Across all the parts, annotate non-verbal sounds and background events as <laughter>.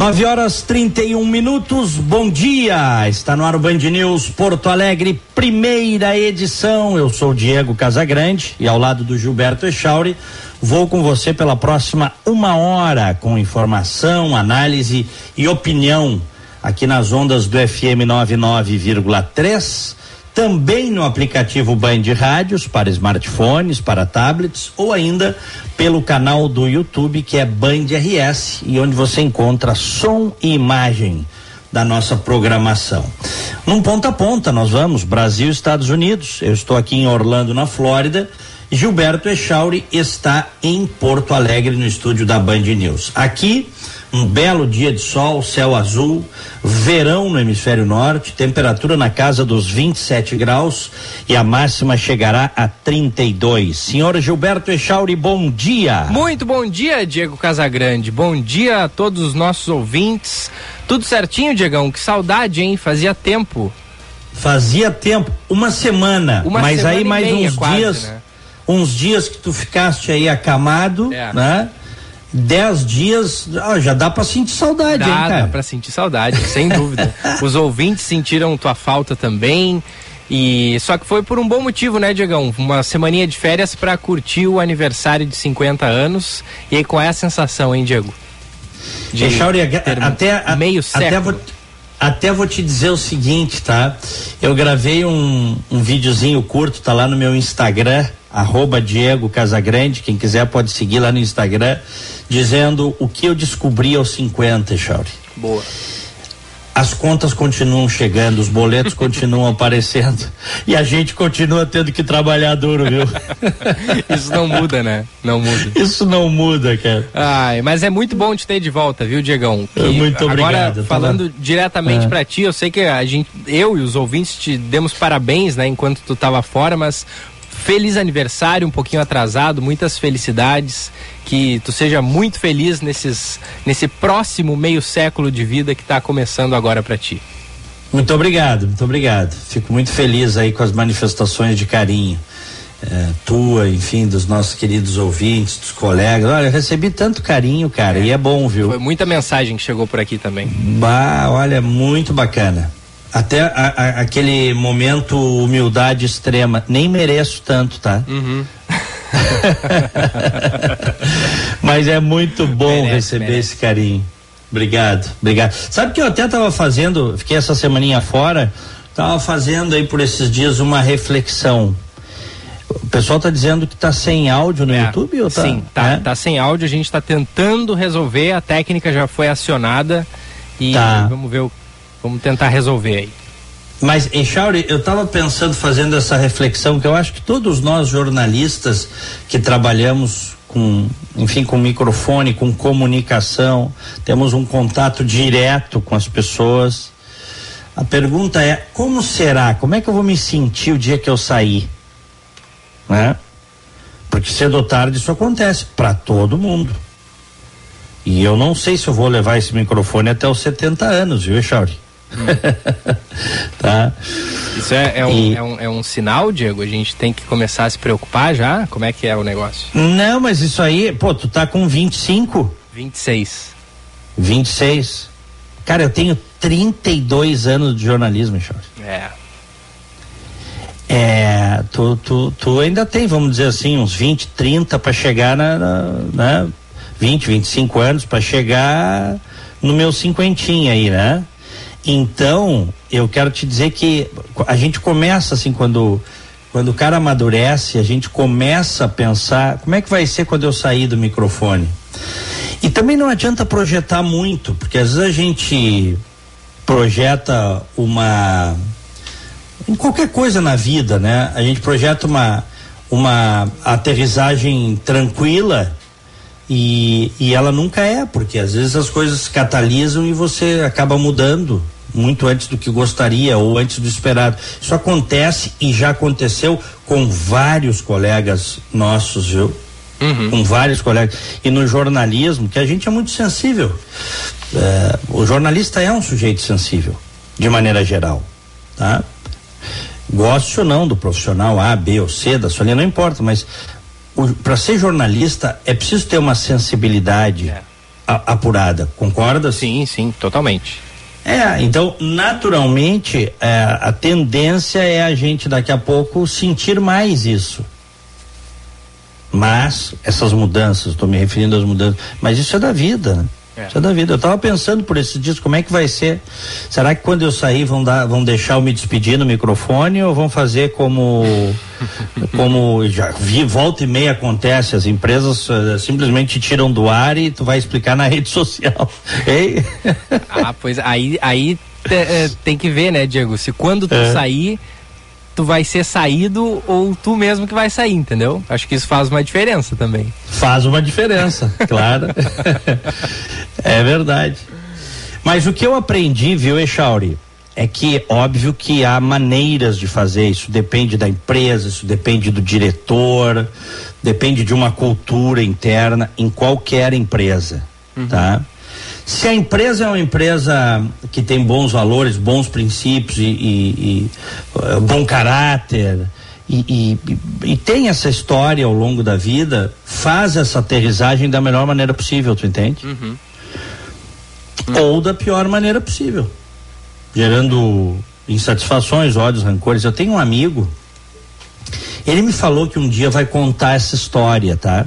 Nove horas 31 minutos, bom dia! Está no ar o Band News Porto Alegre, primeira edição. Eu sou Diego Casagrande e ao lado do Gilberto Echauri, vou com você pela próxima uma hora com informação, análise e opinião aqui nas ondas do FM 99,3 também no aplicativo Band Rádios para smartphones, para tablets ou ainda pelo canal do YouTube que é Band RS e onde você encontra som e imagem da nossa programação. Num ponta a ponta nós vamos Brasil Estados Unidos. Eu estou aqui em Orlando, na Flórida. Gilberto Echauri está em Porto Alegre no estúdio da Band News. Aqui um belo dia de sol, céu azul, verão no hemisfério norte, temperatura na casa dos 27 graus e a máxima chegará a 32. Senhor Gilberto Echauri, bom dia. Muito bom dia, Diego Casagrande. Bom dia a todos os nossos ouvintes. Tudo certinho, Diegão? Que saudade, hein? Fazia tempo. Fazia tempo, uma semana, uma mas semana aí mais meia, uns quase, dias, né? uns dias que tu ficaste aí acamado, é. né? Dez dias, já dá para sentir saudade, dá, hein, cara? Dá pra sentir saudade, sem dúvida. <laughs> Os ouvintes sentiram tua falta também. E só que foi por um bom motivo, né, Diegão? Uma semaninha de férias para curtir o aniversário de 50 anos. E aí qual é a sensação, hein, Diego? De Chauri, até meio século. Até vou, até vou te dizer o seguinte, tá? Eu gravei um, um videozinho curto, tá lá no meu Instagram, arroba Diego Casagrande, quem quiser pode seguir lá no Instagram dizendo o que eu descobri aos 50, Chauri. Boa. As contas continuam chegando, os boletos <laughs> continuam aparecendo e a gente continua tendo que trabalhar duro, viu? <laughs> Isso não muda, né? Não muda. Isso não muda, cara. Ai, mas é muito bom te ter de volta, viu, Diegão? Que muito obrigado. Agora, falando tava... diretamente é. para ti, eu sei que a gente, eu e os ouvintes te demos parabéns, né, enquanto tu estava fora, mas feliz aniversário, um pouquinho atrasado, muitas felicidades, que tu seja muito feliz nesses, nesse próximo meio século de vida que está começando agora para ti. Muito obrigado, muito obrigado. Fico muito feliz aí com as manifestações de carinho. É, tua, enfim, dos nossos queridos ouvintes, dos colegas. Olha, eu recebi tanto carinho, cara, é, e é bom, viu? Foi muita mensagem que chegou por aqui também. Bah, olha, muito bacana. Até a, a, aquele momento humildade extrema. Nem mereço tanto, tá? Uhum. <laughs> Mas é muito bom merece, receber merece. esse carinho. Obrigado, obrigado. Sabe que eu até estava fazendo, fiquei essa semaninha fora, estava fazendo aí por esses dias uma reflexão. O pessoal está dizendo que está sem áudio no é, YouTube ou tá? Sim, tá, é? tá sem áudio, a gente está tentando resolver, a técnica já foi acionada e tá. vamos ver o Vamos tentar resolver aí. Mas, Echauri, eu estava pensando, fazendo essa reflexão, que eu acho que todos nós jornalistas que trabalhamos com, enfim, com microfone, com comunicação, temos um contato direto com as pessoas. A pergunta é: como será? Como é que eu vou me sentir o dia que eu sair? Né? Porque cedo ou tarde isso acontece para todo mundo. E eu não sei se eu vou levar esse microfone até os 70 anos, viu, Echauri? <laughs> tá? Isso é, é, um, e... é, um, é um sinal, Diego? A gente tem que começar a se preocupar já? Como é que é o negócio? Não, mas isso aí, pô, tu tá com 25? 26. 26. Cara, eu tenho 32 anos de jornalismo, Jorge. É. É, tu, tu, tu ainda tem, vamos dizer assim, uns 20, 30 para chegar na, na, na 20, 25 anos para chegar no meu cinquentinho aí, né? Então, eu quero te dizer que a gente começa assim quando quando o cara amadurece, a gente começa a pensar como é que vai ser quando eu sair do microfone. E também não adianta projetar muito, porque às vezes a gente projeta uma em qualquer coisa na vida, né? A gente projeta uma uma aterrissagem tranquila e, e ela nunca é, porque às vezes as coisas catalisam e você acaba mudando, muito antes do que gostaria ou antes do esperado. Isso acontece e já aconteceu com vários colegas nossos, viu? Uhum. Com vários colegas. E no jornalismo, que a gente é muito sensível. É, o jornalista é um sujeito sensível, de maneira geral. Tá? Goste ou não do profissional A, B ou C, da sua linha, não importa, mas para ser jornalista é preciso ter uma sensibilidade é. a, apurada, concorda? Sim, sim, totalmente. É, então, naturalmente, é, a tendência é a gente daqui a pouco sentir mais isso. Mas, essas mudanças, estou me referindo às mudanças, mas isso é da vida, né? É. Isso é da vida. Eu estava pensando por esses dias como é que vai ser. Será que quando eu sair vão dar, vão deixar eu me despedir no microfone ou vão fazer como <laughs> como já vi volta e meia acontece, as empresas uh, simplesmente tiram do ar e tu vai explicar na <laughs> rede social. Ei? ah, pois aí aí é, tem que ver, né, Diego? Se quando tu é. sair tu vai ser saído ou tu mesmo que vai sair, entendeu? Acho que isso faz uma diferença também. Faz uma diferença, <laughs> claro. é verdade. Mas o que eu aprendi, viu, Echauri, é que óbvio que há maneiras de fazer isso, depende da empresa, isso depende do diretor, depende de uma cultura interna em qualquer empresa, uhum. tá? Se a empresa é uma empresa que tem bons valores, bons princípios e, e, e uh, bom caráter, e, e, e, tem essa história ao longo da vida, faz essa aterrissagem da melhor maneira possível, tu entende? Uhum. Ou da pior maneira possível, gerando insatisfações, ódios, rancores. Eu tenho um amigo, ele me falou que um dia vai contar essa história, tá?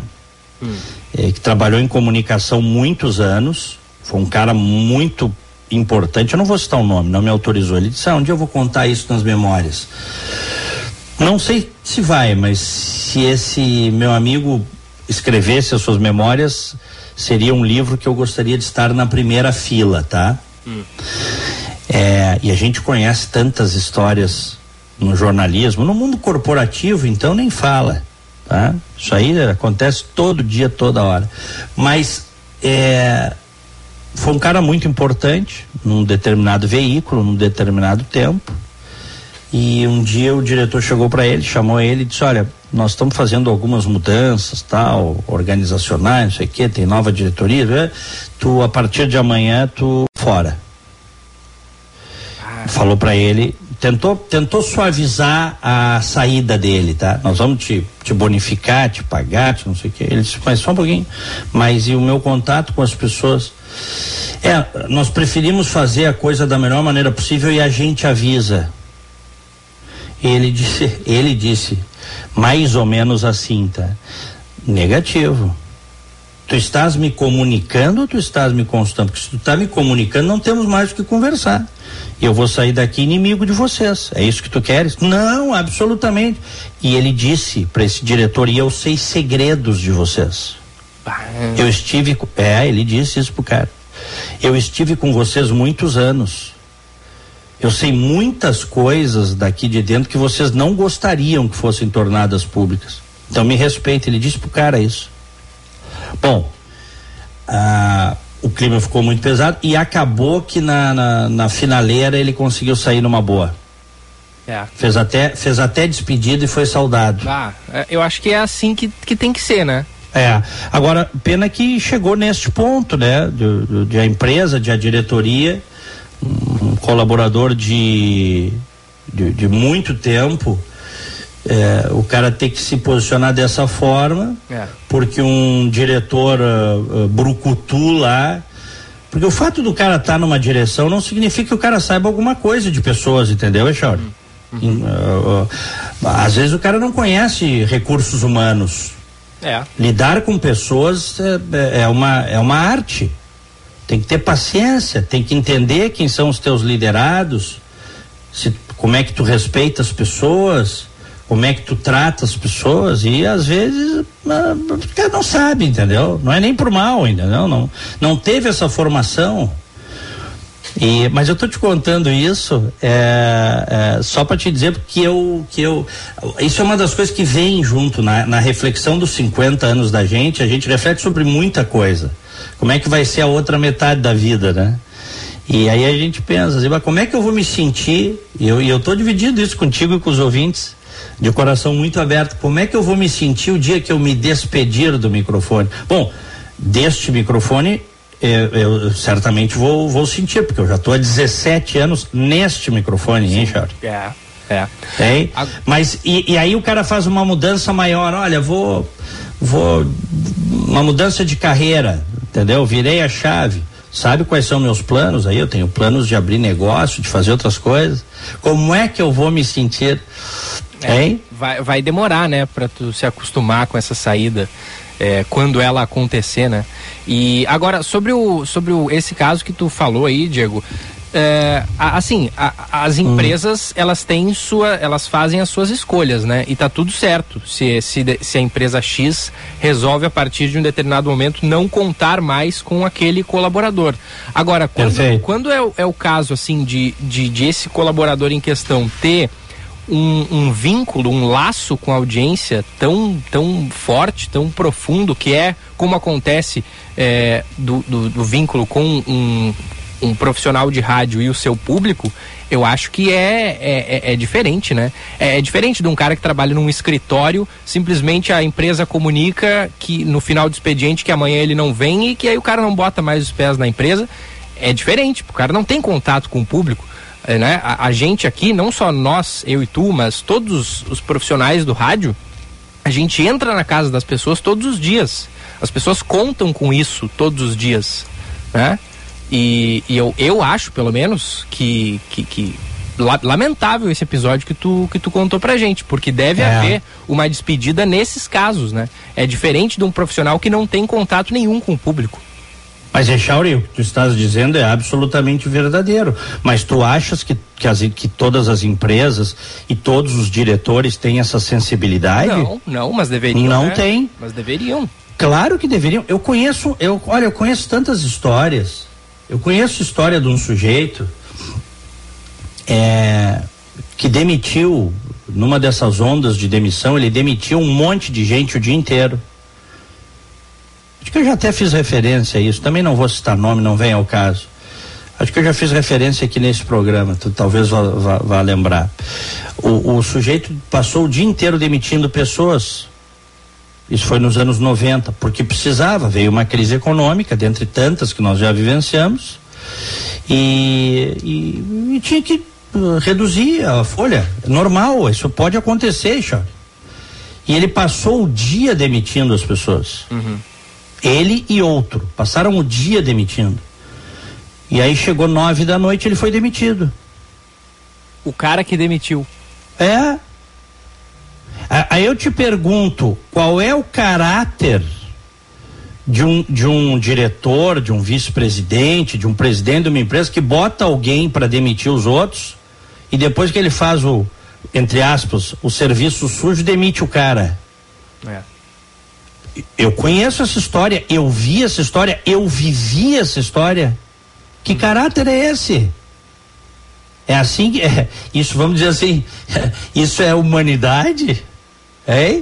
Hum. É, que trabalhou em comunicação muitos anos foi um cara muito importante. Eu não vou citar o nome, não me autorizou. Ele disse: ah, um dia eu vou contar isso nas memórias. Não sei se vai, mas se esse meu amigo escrevesse as suas memórias, seria um livro que eu gostaria de estar na primeira fila, tá? Hum. É, e a gente conhece tantas histórias no jornalismo, no mundo corporativo, então nem fala, tá? Isso aí acontece todo dia, toda hora. Mas é, foi um cara muito importante num determinado veículo, num determinado tempo. E um dia o diretor chegou para ele, chamou ele e disse: Olha, nós estamos fazendo algumas mudanças, tal, organizacionais, não sei o que, tem nova diretoria. Né? Tu, a partir de amanhã, tu fora. Ah. Falou para ele, tentou, tentou suavizar a saída dele, tá? Nós vamos te, te bonificar, te pagar, te não sei o que. Ele disse, mas só um pouquinho. Mas e o meu contato com as pessoas? É, nós preferimos fazer a coisa da melhor maneira possível e a gente avisa. Ele disse, <laughs> ele disse, mais ou menos assim, tá? Negativo. Tu estás me comunicando ou tu estás me consultando? Porque se tu está me comunicando, não temos mais o que conversar. Eu vou sair daqui inimigo de vocês. É isso que tu queres? Não, absolutamente. E ele disse para esse diretor: e eu sei segredos de vocês. Eu estive. É, ele disse isso pro cara. Eu estive com vocês muitos anos. Eu sei muitas coisas daqui de dentro que vocês não gostariam que fossem tornadas públicas. Então me respeite, ele disse pro cara isso. Bom, ah, o clima ficou muito pesado e acabou que na, na, na finaleira ele conseguiu sair numa boa. É. Fez até, fez até despedida e foi saudado. Ah, eu acho que é assim que, que tem que ser, né? É. Agora, pena que chegou neste ponto, né? De, a empresa, de a diretoria, um colaborador de, de, de muito tempo, é, o cara tem que se posicionar dessa forma, é. porque um diretor uh, uh, brucutu lá. Porque o fato do cara estar tá numa direção não significa que o cara saiba alguma coisa de pessoas, entendeu, Echauri? Uhum. Uh, às vezes o cara não conhece recursos humanos. É. Lidar com pessoas é, é, é, uma, é uma arte. Tem que ter paciência, tem que entender quem são os teus liderados, se, como é que tu respeita as pessoas, como é que tu trata as pessoas e às vezes ah, não sabe, entendeu? Não é nem por mal, entendeu? Não, não teve essa formação. E, mas eu tô te contando isso é, é, só para te dizer que eu, que eu. Isso é uma das coisas que vem junto na, na reflexão dos 50 anos da gente. A gente reflete sobre muita coisa. Como é que vai ser a outra metade da vida, né? E aí a gente pensa, assim, mas como é que eu vou me sentir? E eu, eu tô dividindo isso contigo e com os ouvintes, de coração muito aberto. Como é que eu vou me sentir o dia que eu me despedir do microfone? Bom, deste microfone eu, eu, certamente vou, vou sentir, porque eu já estou há 17 anos neste microfone, Sim. hein, Charles? É, é. é A... Mas, e, e, aí o cara faz uma mudança maior, olha, vou, vou, uma mudança de carreira, entendeu? Virei a chave. Sabe quais são meus planos aí? Eu tenho planos de abrir negócio, de fazer outras coisas. Como é que eu vou me sentir? É, hein? Vai, vai demorar, né, para tu se acostumar com essa saída é, quando ela acontecer, né? E agora, sobre, o, sobre o, esse caso que tu falou aí, Diego, é, assim, a, as hum. empresas hum. elas têm sua, elas fazem as suas escolhas, né? E tá tudo certo. Se, se, se a empresa X resolve a partir de um determinado momento não contar mais com aquele colaborador. Agora, quando, quando é, é, o caso assim de, de, de esse colaborador em questão ter um, um, vínculo, um laço com a audiência tão, tão forte, tão profundo, que é como acontece é, do, do, do, vínculo com um, um, profissional de rádio e o seu público, eu acho que é, é, é, é diferente, né? É, é, diferente de um cara que trabalha num escritório, simplesmente a empresa comunica que no final do expediente que amanhã ele não vem e que aí o cara não bota mais os pés na empresa. É diferente, o cara não tem contato com o público. É, né? A, a, gente aqui, não só nós, eu e tu, mas todos os profissionais do rádio, a gente entra na casa das pessoas todos os dias. As pessoas contam com isso todos os dias, né? E, e eu, eu acho, pelo menos, que, que, que lamentável esse episódio que tu, que tu contou pra gente, porque deve é. haver uma despedida nesses casos, né? É diferente de um profissional que não tem contato nenhum com o público. Mas, Echauri, o que tu estás dizendo é absolutamente verdadeiro. Mas tu achas que, que, as, que todas as empresas e todos os diretores têm essa sensibilidade? Não, não, mas deveriam. Não né? tem. Mas deveriam. Claro que deveriam. Eu conheço, eu, olha, eu conheço tantas histórias. Eu conheço a história de um sujeito é, que demitiu, numa dessas ondas de demissão, ele demitiu um monte de gente o dia inteiro. Acho que eu já até fiz referência a isso, também não vou citar nome, não vem ao caso. Acho que eu já fiz referência aqui nesse programa, tu talvez vá, vá, vá lembrar. O, o, sujeito passou o dia inteiro demitindo pessoas. Isso foi nos anos 90, porque precisava, veio uma crise econômica, dentre tantas que nós já vivenciamos, e, e, e tinha que uh, reduzir a folha. Normal, isso pode acontecer, Charles. E ele passou o dia demitindo as pessoas. Uhum. Ele e outro. Passaram o dia demitindo. E aí chegou nove da noite ele foi demitido. O cara que demitiu. É. Aí eu te pergunto, qual é o caráter de um, de um diretor, de um vice-presidente, de um presidente de uma empresa que bota alguém para demitir os outros e depois que ele faz o, entre aspas, o serviço sujo, demite o cara. É eu conheço essa história, eu vi essa história, eu vivi essa história. Que caráter é esse? É assim que. <laughs> É, isso, vamos dizer assim, <laughs> isso é humanidade? É?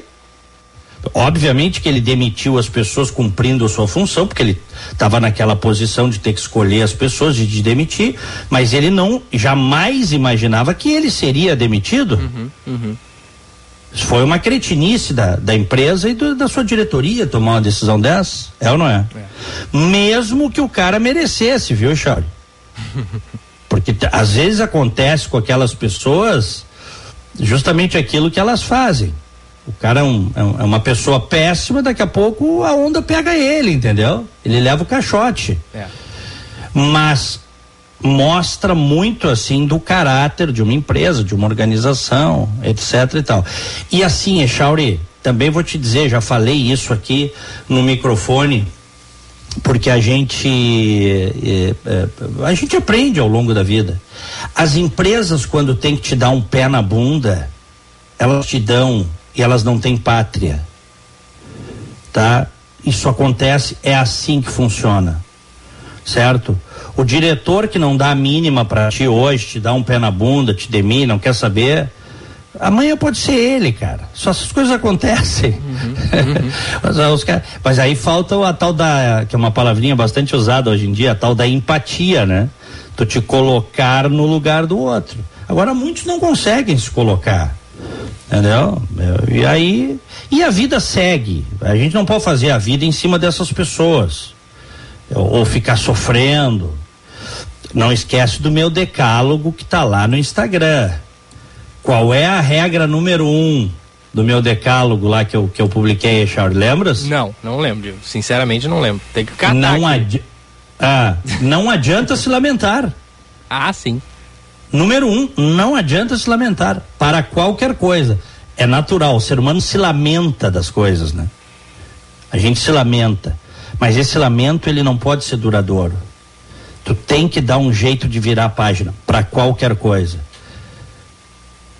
Obviamente que ele demitiu as pessoas cumprindo a sua função, porque ele estava naquela posição de ter que escolher as pessoas e de demitir, mas ele não jamais imaginava que ele seria demitido. Uhum, uhum. Foi uma cretinice da, da empresa e do, da sua diretoria tomar uma decisão dessa, é ou não é? é. Mesmo que o cara merecesse, viu, Charlie? <laughs> Porque às vezes acontece com aquelas pessoas justamente aquilo que elas fazem. O cara é, um, é, é uma pessoa péssima, daqui a pouco a onda pega ele, entendeu? Ele leva o caixote. É. Mas mostra muito assim do caráter de uma empresa, de uma organização, etc e tal. E assim, Echauri, também vou te dizer, já falei isso aqui no microfone, porque a gente é, é, a gente aprende ao longo da vida. As empresas quando tem que te dar um pé na bunda, elas te dão e elas não têm pátria. Tá? Isso acontece, é assim que funciona. Certo? O diretor que não dá a mínima para ti hoje, te dá um pé na bunda, te demina, não quer saber, amanhã pode ser ele, cara. Só essas coisas acontecem. Uhum, uhum. <laughs> mas, os mas aí falta a tal da, que é uma palavrinha bastante usada hoje em dia, a tal da empatia, né? tu te colocar no lugar do outro. Agora muitos não conseguem se colocar. Entendeu? E aí. E a vida segue. A gente não pode fazer a vida em cima dessas pessoas. Ou ficar sofrendo. Não esquece do meu decálogo que está lá no Instagram. Qual é a regra número um do meu decálogo lá que eu, que eu publiquei, Charles? Lembras? Não, não lembro. Sinceramente não lembro. Tem que catar não, adi ah, não adianta se lamentar. Ah, sim. Número um, não adianta se lamentar para qualquer coisa. É natural, o ser humano se lamenta das coisas, né? A gente se lamenta, mas esse lamento ele não pode ser duradouro. Tu tem que dar um jeito de virar a página para qualquer coisa.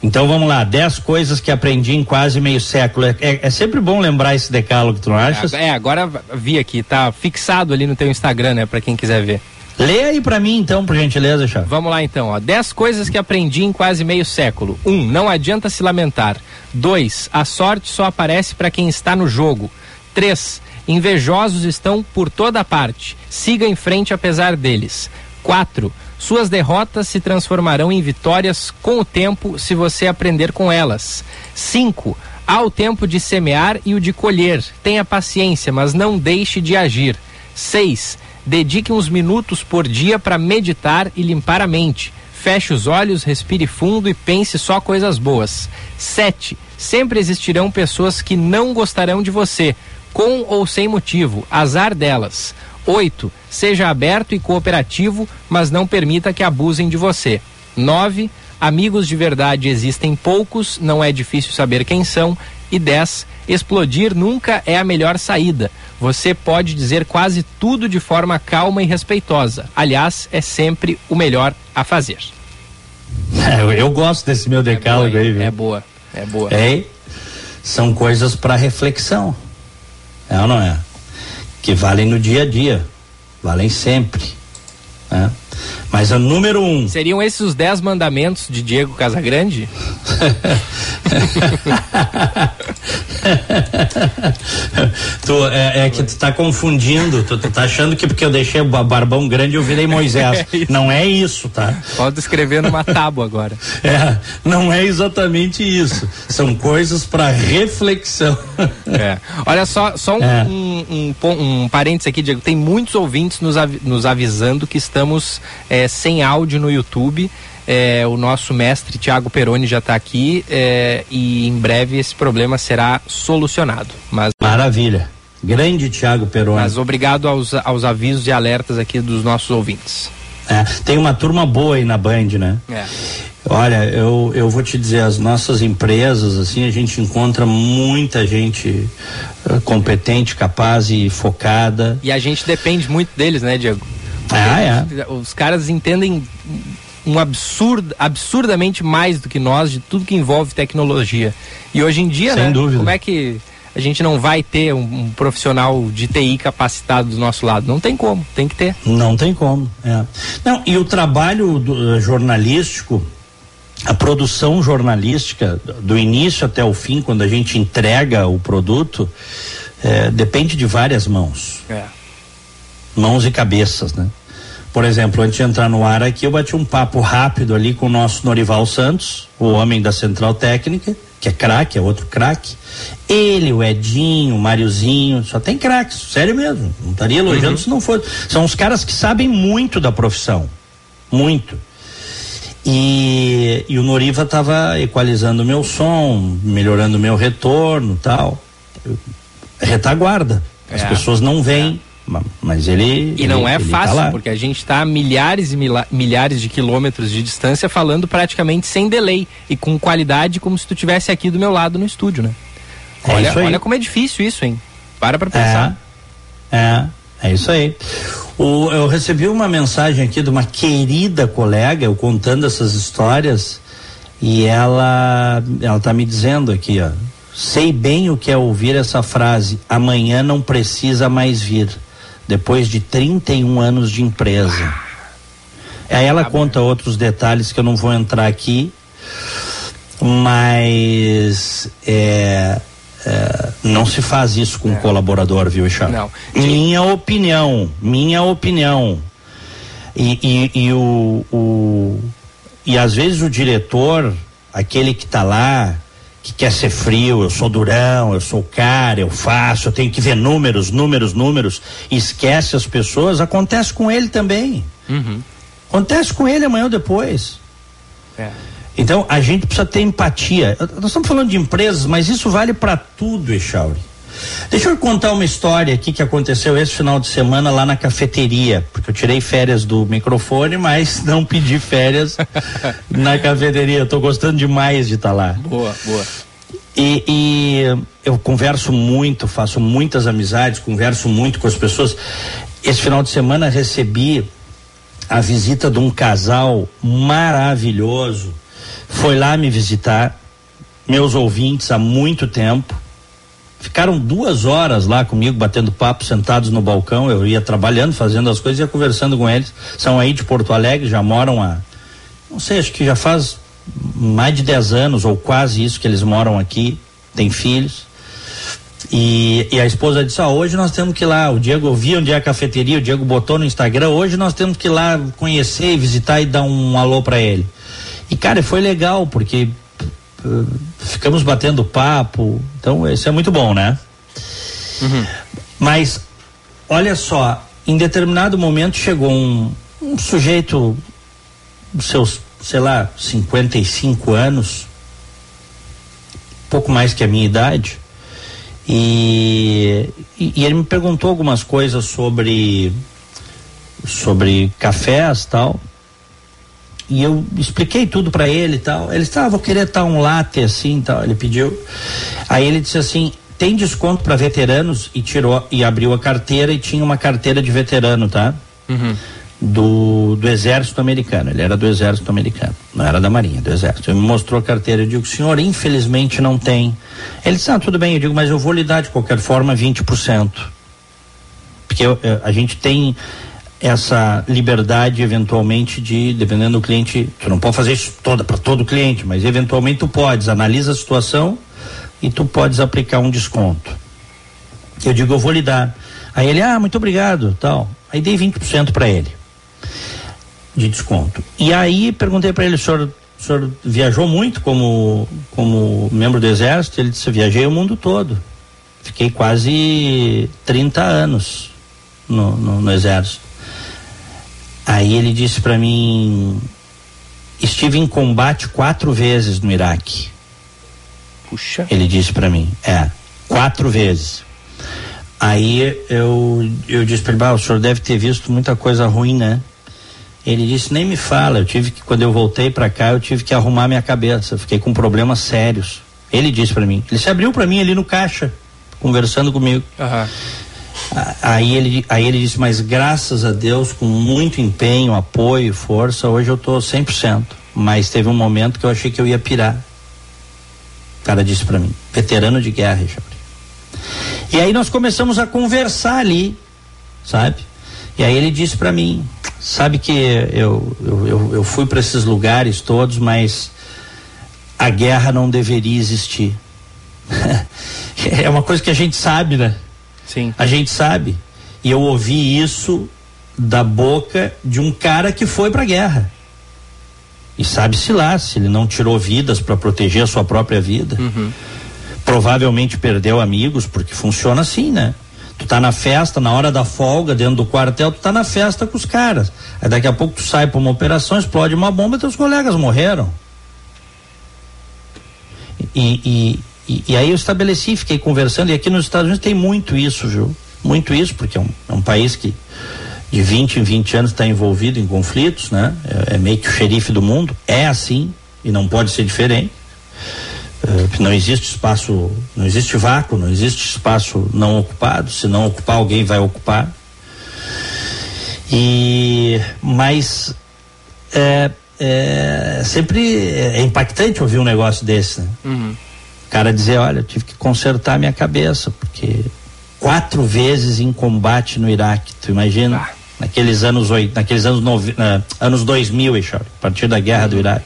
Então vamos lá, 10 coisas que aprendi em quase meio século. É, é, é, sempre bom lembrar esse decálogo, tu não achas? É, agora vi aqui, tá fixado ali no teu Instagram, né, para quem quiser ver. Lê aí para mim então, por gentileza, Chá. Vamos lá então, ó. 10 coisas que aprendi em quase meio século. 1. Um, não adianta se lamentar. 2. A sorte só aparece para quem está no jogo. 3. Invejosos estão por toda parte. Siga em frente apesar deles. 4. Suas derrotas se transformarão em vitórias com o tempo se você aprender com elas. 5. Há o tempo de semear e o de colher. Tenha paciência, mas não deixe de agir. 6. Dedique uns minutos por dia para meditar e limpar a mente. Feche os olhos, respire fundo e pense só coisas boas. 7. Sempre existirão pessoas que não gostarão de você, com ou sem motivo, azar delas. 8. Seja aberto e cooperativo, mas não permita que abusem de você. 9. Amigos de verdade existem poucos, não é difícil saber quem são. E 10. Explodir nunca é a melhor saída. Você pode dizer quase tudo de forma calma e respeitosa. Aliás, é sempre o melhor a fazer. É, eu, gosto desse meu decálogo é aí, viu? É boa, é boa. É, são coisas para reflexão. É ou não é? Que valem no dia a dia, valem sempre. Né? Mas a número um. Seriam esses os dez mandamentos de Diego Casagrande? <laughs> tu, é, é, que tu tá confundindo, tu, tu tá achando que porque eu deixei o barbão grande eu virei Moisés. <laughs> É não é isso, tá? Pode escrever numa tábua agora. <laughs> É, não é exatamente isso. São coisas para reflexão. É. Olha só, só um, é. um, um, um parênteses aqui, Diego. Tem muitos ouvintes nos, av nos avisando que estamos é, sem áudio no YouTube. É, o nosso mestre Tiago Peroni já está aqui é, e em breve esse problema será solucionado. Mas, Maravilha. Grande Tiago Peroni. Mas obrigado aos, aos avisos e alertas aqui dos nossos ouvintes. É, tem uma turma boa aí na Band, né? É. Olha, eu, eu vou te dizer, as nossas empresas, assim, a gente encontra muita gente uh, competente, capaz e focada. E a gente depende muito deles, né, Diego? Ah, é. Os caras entendem um absurdo, absurdamente mais do que nós de tudo que envolve tecnologia. E hoje em dia, Sem né, dúvida. como é que a gente não vai ter um, um, profissional de TI capacitado do nosso lado? Não tem como, tem que ter. Não tem como, é. Não, e o trabalho do, uh, jornalístico, a produção jornalística, do início até o fim, quando a gente entrega o produto, é, depende de várias mãos. É. Mãos e cabeças, né? Por exemplo, antes de entrar no ar aqui, eu bati um papo rápido ali com o nosso Norival Santos, o homem da Central Técnica, que é craque, é outro craque. Ele, o Edinho, o Máriozinho, só tem craques, sério mesmo. Não estaria elogiando uhum. se não fosse. São os caras que sabem muito da profissão. Muito. E, e o Noriva estava equalizando o meu som, melhorando o meu retorno tal. Retaguarda. As é, pessoas não veem. É mas ele. E não ele, é tá fácil, tá porque a gente está a milhares e milhares de quilômetros de distância falando praticamente sem delay e com qualidade como se tu tivesse aqui do meu lado no estúdio, né? É olha, olha como é difícil isso, hein? Para pra pensar. É, é, é isso aí. O, eu recebi uma mensagem aqui de uma querida colega, eu contando essas histórias, e ela, ela tá me dizendo aqui, ó. Sei bem o que é ouvir essa frase: amanhã não precisa mais vir depois de 31 anos de empresa. Aí ela conta outros detalhes que eu não vou entrar aqui, mas é, é, não se faz isso com um colaborador, viu? Não. Minha opinião, minha opinião. E, e, e o, o, e às vezes o diretor, aquele que está lá, que quer ser frio, eu sou durão, eu sou cara, eu faço, eu tenho que ver números, números, números, esquece as pessoas, acontece com ele também. Uhum. Acontece com ele amanhã ou depois. É. Então a gente precisa ter empatia. Nós estamos falando de empresas, mas isso vale para tudo, Echauri. Deixa eu contar uma história aqui que aconteceu esse final de semana lá na cafeteria, porque eu tirei férias do microfone, mas <laughs> não pedi férias na cafeteria. Estou gostando demais de estar tá lá. Boa, boa. E, e, eu converso muito, faço muitas amizades, converso muito com as pessoas. Esse final de semana recebi a visita de um casal maravilhoso. Foi lá me visitar, meus ouvintes há muito tempo Ficaram duas horas lá comigo, batendo papo, sentados no balcão. Eu ia trabalhando, fazendo as coisas, ia conversando com eles. São aí de Porto Alegre, já moram há. Não sei, acho que já faz mais de 10 anos, ou quase isso, que eles moram aqui, têm filhos. E, e, a esposa disse: ah, hoje nós temos que ir lá. O Diego ouvia onde é a cafeteria, o Diego botou no Instagram. Hoje nós temos que ir lá conhecer, visitar e dar um alô para ele. E cara, foi legal, porque ficamos batendo papo. Então, isso é muito bom, né? Uhum. Mas, olha só, em determinado momento chegou um, um sujeito, seus, sei lá, 55 anos, pouco mais que a minha idade, e, e, e ele me perguntou algumas coisas sobre sobre cafés tal e eu expliquei tudo para ele e tal. Ele disse, ah, vou querer tal um latte assim tal. Ele pediu. Aí ele disse assim, tem desconto para veteranos e tirou e abriu a carteira e tinha uma carteira de veterano, tá? Uhum. Do, do exército americano. Ele era do exército americano, não era da marinha, do exército. Ele me mostrou a carteira. Eu digo, senhor, infelizmente não tem. Ele disse, ah, tudo bem. Eu digo, mas eu vou lhe dar de qualquer forma 20%. Porque eu, eu, a gente tem essa liberdade eventualmente de, dependendo do cliente, tu não pode fazer isso toda para todo cliente, mas eventualmente tu podes, analisa a situação e tu podes aplicar um desconto. Eu digo, eu vou lhe dar. Aí ele, ah, muito obrigado, tal. Aí dei 20% para ele de desconto. E aí perguntei para ele, o senhor, o senhor viajou muito como como membro do exército? Ele disse, viajei o mundo todo. Fiquei quase 30 anos no, no, no exército. Aí ele disse para mim: estive em combate quatro vezes no Iraque. Puxa. Ele disse para mim: é, quatro vezes. Aí eu, eu disse para ele: ah, o senhor deve ter visto muita coisa ruim, né? Ele disse: nem me fala. Eu tive que, quando eu voltei para cá, eu tive que arrumar minha cabeça. fiquei com problemas sérios. Ele disse para mim: ele se abriu para mim ali no caixa, conversando comigo. Uhum. Aí ele, aí ele disse, mas graças a Deus, com muito empenho, apoio, força, hoje eu tô 100%. Mas teve um momento que eu achei que eu ia pirar. O cara disse para mim, veterano de guerra, Richard. E aí nós começamos a conversar ali, sabe? E aí ele disse para mim, sabe que eu, eu, eu, eu fui para esses lugares todos, mas a guerra não deveria existir. <laughs> é uma coisa que a gente sabe, né? Sim. A gente sabe. E eu ouvi isso da boca de um cara que foi para a guerra. E sabe-se lá se ele não tirou vidas para proteger a sua própria vida. Uhum. Provavelmente perdeu amigos, porque funciona assim, né? Tu tá na festa, na hora da folga, dentro do quartel, tu tá na festa com os caras. Aí daqui a pouco tu sai para uma operação, explode uma bomba e teus colegas morreram. E, e, e, aí eu estabeleci, fiquei conversando, e aqui nos Estados Unidos tem muito isso, viu? Muito isso, porque é um, é um país que de 20 em 20 anos está envolvido em conflitos, né? É, é, meio que o xerife do mundo, é assim e não pode ser diferente. Uh, não existe espaço, não existe vácuo, não existe espaço não ocupado. Se não ocupar, alguém vai ocupar. E mas é, é sempre é impactante ouvir um negócio desse. Né? Uhum cara dizer, olha, eu tive que consertar minha cabeça, porque quatro vezes em combate no Iraque, tu imagina? Ah. Naqueles anos oito, naqueles anos novi, uh, anos 2000, a partir da guerra do Iraque.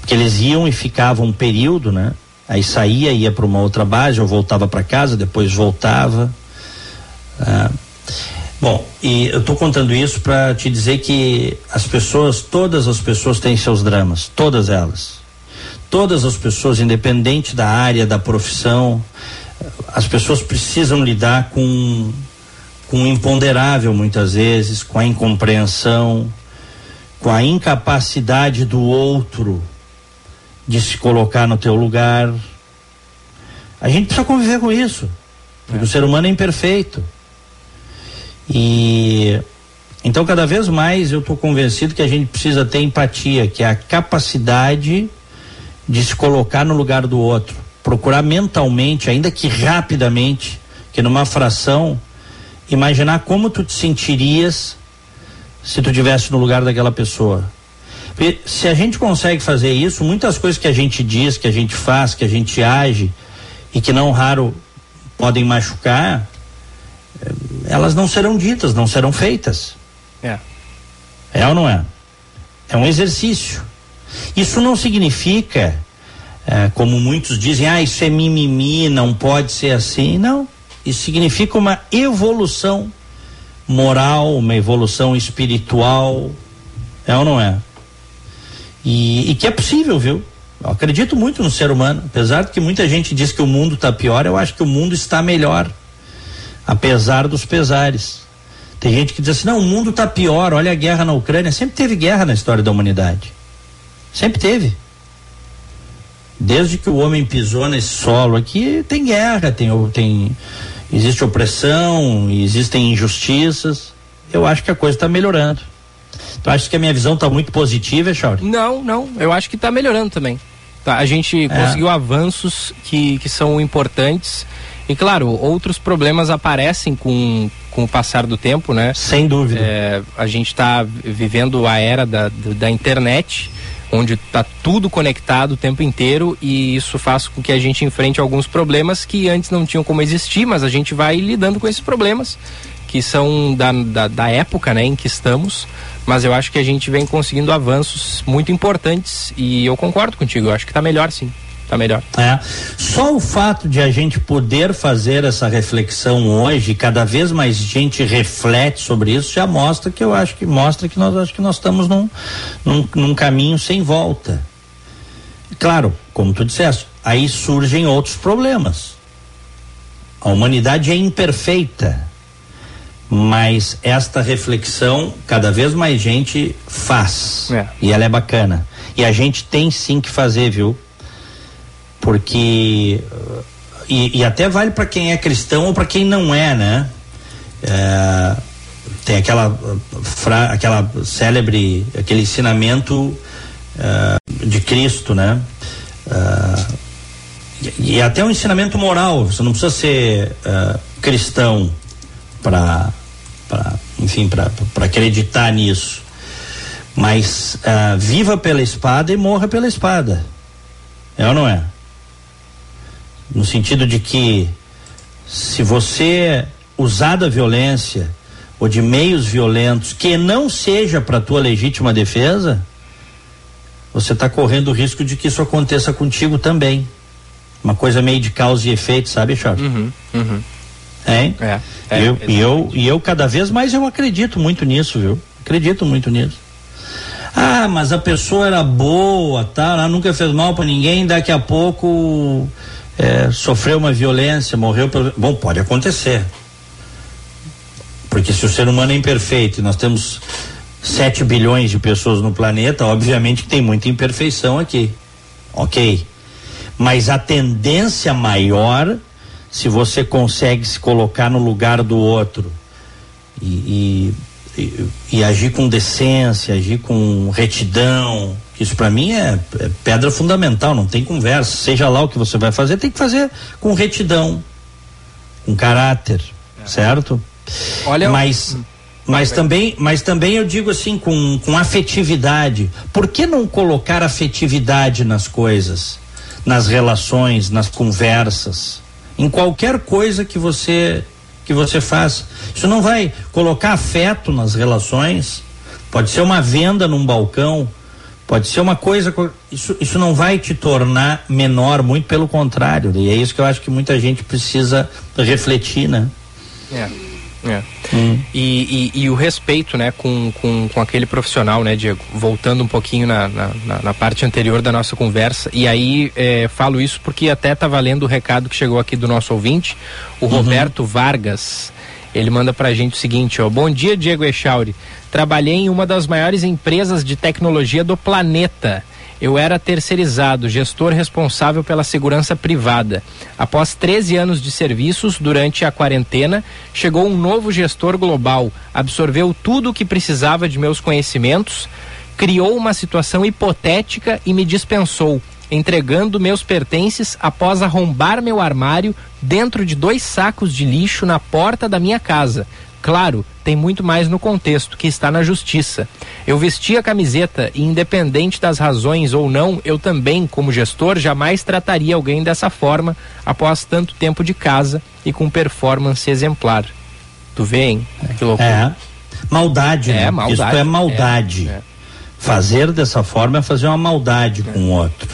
Porque eles iam e ficavam um período, né? Aí saía, ia para uma outra base, ou voltava para casa, depois voltava. Uh, Bom, e eu estou contando isso para te dizer que as pessoas, todas as pessoas têm seus dramas, todas elas. Todas as pessoas, independente da área, da profissão, as pessoas precisam lidar com com o imponderável muitas vezes, com a incompreensão, com a incapacidade do outro de se colocar no teu lugar. A gente precisa conviver com isso. Porque é. o ser humano é imperfeito. E então cada vez mais eu estou convencido que a gente precisa ter empatia, que é a capacidade de se colocar no lugar do outro, procurar mentalmente, ainda que rapidamente, que numa fração imaginar como tu te sentirias se tu tivesse no lugar daquela pessoa. Porque se a gente consegue fazer isso, muitas coisas que a gente diz, que a gente faz, que a gente age e que não raro podem machucar, eh, elas não serão ditas, não serão feitas. É. É ou não é? É um exercício. Isso não significa, é, como muitos dizem, ah, isso é mimimi, não pode ser assim. Não. Isso significa uma evolução moral, uma evolução espiritual. É ou não é? E, e que é possível, viu? Eu acredito muito no ser humano. Apesar de que muita gente diz que o mundo está pior, eu acho que o mundo está melhor. Apesar dos pesares. Tem gente que diz assim: não, o mundo está pior, olha a guerra na Ucrânia. Sempre teve guerra na história da humanidade. Sempre teve. Desde que o homem pisou nesse solo aqui, tem guerra, tem, tem existe opressão, existem injustiças. Eu acho que a coisa está melhorando. Tu acha que a minha visão está muito positiva, Chauri? Não, não. Eu acho que está melhorando também. Tá, a gente é. conseguiu avanços que, que são importantes. E claro, outros problemas aparecem com, com o passar do tempo, né? Sem dúvida. É, a gente está vivendo a era da, da internet onde está tudo conectado o tempo inteiro e isso faz com que a gente enfrente alguns problemas que antes não tinham como existir, mas a gente vai lidando com esses problemas que são da, da, da época né, em que estamos, mas eu acho que a gente vem conseguindo avanços muito importantes e eu concordo contigo, eu acho que está melhor sim tá melhor. É. Só o fato de a gente poder fazer essa reflexão hoje, cada vez mais gente reflete sobre isso, já mostra que eu acho que mostra que nós acho que nós estamos num, num, num caminho sem volta. Claro, como tu disseste, aí surgem outros problemas. A humanidade é imperfeita, mas esta reflexão cada vez mais gente faz é. e ela é bacana. E a gente tem sim que fazer, viu? Porque e, e até vale para quem é cristão ou para quem não é, né? É, tem aquela fra, aquela célebre aquele ensinamento é, de Cristo, né? É, e, e, até um ensinamento moral. Você não precisa ser cristão para enfim para acreditar nisso mas uh, viva pela espada e morra pela espada é ou não é no sentido de que se você usar da violência ou de meios violentos que não seja para tua legítima defesa, você está correndo o risco de que isso aconteça contigo também. Uma coisa meio de causa e efeito, sabe, Charles? Uhum, uhum. Hein? É, é, eu, e eu e eu cada vez mais eu acredito muito nisso, viu? Acredito muito nisso. Ah, mas a pessoa era boa, tá? Ela nunca fez mal para ninguém, daqui a pouco é, sofreu uma violência, morreu. Pelo... Bom, pode acontecer. Porque se o ser humano é imperfeito e nós temos 7 bilhões de pessoas no planeta, obviamente que tem muita imperfeição aqui. Ok. Mas a tendência maior, se você consegue se colocar no lugar do outro e, e, e, e agir com decência, agir com retidão, isso para mim é, é, pedra fundamental, não tem conversa. Seja lá o que você vai fazer, tem que fazer com retidão, com caráter, é. certo? Olha, mas hum. mas também, mas também eu digo assim com, com afetividade. Por que não colocar afetividade nas coisas, nas relações, nas conversas, em qualquer coisa que você que você faça? Isso não vai colocar afeto nas relações. Pode ser uma venda num balcão, Pode ser uma coisa, isso, isso não vai te tornar menor, muito pelo contrário. E é isso que eu acho que muita gente precisa refletir, né? É. É. Hum. E, e, e, o respeito, né, com, com, com aquele profissional, né, Diego? Voltando um pouquinho na, na, na parte anterior da nossa conversa. E aí é, falo isso porque até tá valendo o recado que chegou aqui do nosso ouvinte, o uhum. Roberto Vargas. Ele manda pra gente o seguinte, ó. Bom dia, Diego Echauri. Trabalhei em uma das maiores empresas de tecnologia do planeta eu era terceirizado, gestor responsável pela segurança privada. Após 13 anos de serviços, durante a quarentena, chegou um novo gestor global, absorveu tudo o que precisava de meus conhecimentos, criou uma situação hipotética e me dispensou, entregando meus pertences após arrombar meu armário dentro de dois sacos de lixo na porta da minha casa. Claro, tem muito mais no contexto, que está na justiça. Eu vesti a camiseta e, independente das razões ou não, eu também, como gestor, jamais trataria alguém dessa forma após tanto tempo de casa e com performance exemplar. Tu vê, hein? Que loucura. É. Maldade, é, né? Maldade. Isso é maldade. É, é. Fazer dessa forma é fazer uma maldade com o outro.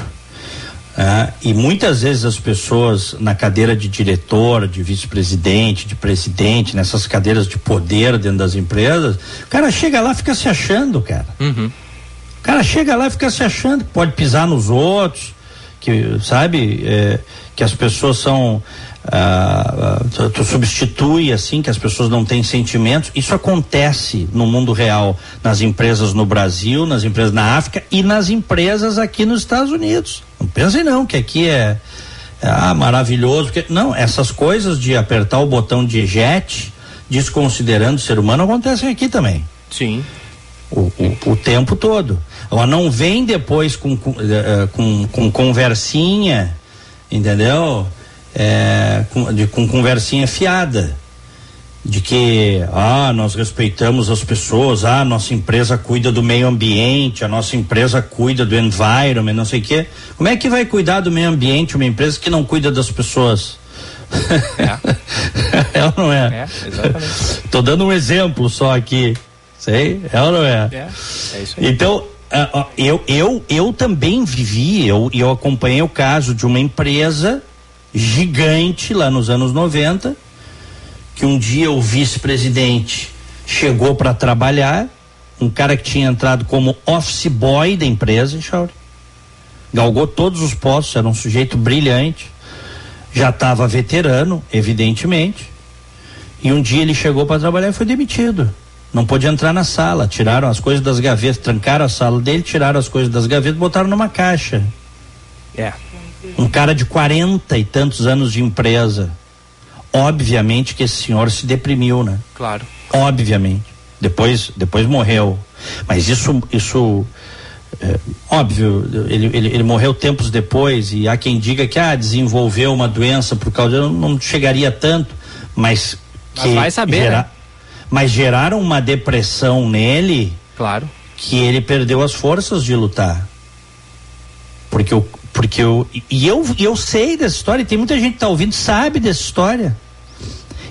É, e muitas vezes as pessoas na cadeira de diretor, de vice-presidente, de presidente, nessas cadeiras de poder dentro das empresas, o cara chega lá fica se achando, cara. Uhum. O cara chega lá e fica se achando que pode pisar nos outros, que sabe, é, que as pessoas são ah, ah, tu, substitui assim que as pessoas não têm sentimentos. Isso acontece no mundo real, nas empresas no Brasil, nas empresas na África e nas empresas aqui nos Estados Unidos. Não pensem não que aqui é, é ah, maravilhoso, não, essas coisas de apertar o botão de eject, desconsiderando o ser humano, acontecem aqui também. Sim. O, o, o tempo todo. Ela não vem depois com, com, eh, com, com conversinha, entendeu? é, com, de, com conversinha fiada de que ah nós respeitamos as pessoas ah nossa empresa cuida do meio ambiente a nossa empresa cuida do environment não sei o quê como é que vai cuidar do meio ambiente uma empresa que não cuida das pessoas é, <laughs> é ou não é? É, exatamente. Tô dando um exemplo só aqui. Sei, é ou não é? É, é isso aí. Então, uh, uh, eu, eu, eu também vivi, eu, eu acompanhei o caso de uma empresa gigante lá nos anos 90, que um dia o vice-presidente chegou para trabalhar, um cara que tinha entrado como office boy da empresa, Chauri, galgou todos os postos, era um sujeito brilhante, já estava veterano, evidentemente, e um dia ele chegou para trabalhar e foi demitido. Não pôde entrar na sala, tiraram as coisas das gavetas, trancaram a sala dele, tiraram as coisas das gavetas, botaram numa caixa. É. Um cara de quarenta e tantos anos de empresa. Obviamente que esse senhor se deprimiu, né? Claro. Obviamente. Depois, depois morreu. Mas isso, isso é, óbvio, ele, ele, ele, morreu tempos depois e há quem diga que ah, desenvolveu uma doença por causa não, não chegaria tanto, mas que mas vai saber, gera, né? mas geraram uma depressão nele. Claro. Que ele perdeu as forças de lutar. Porque o, porque eu. E eu, eu sei dessa história, e tem muita gente que está ouvindo, sabe dessa história.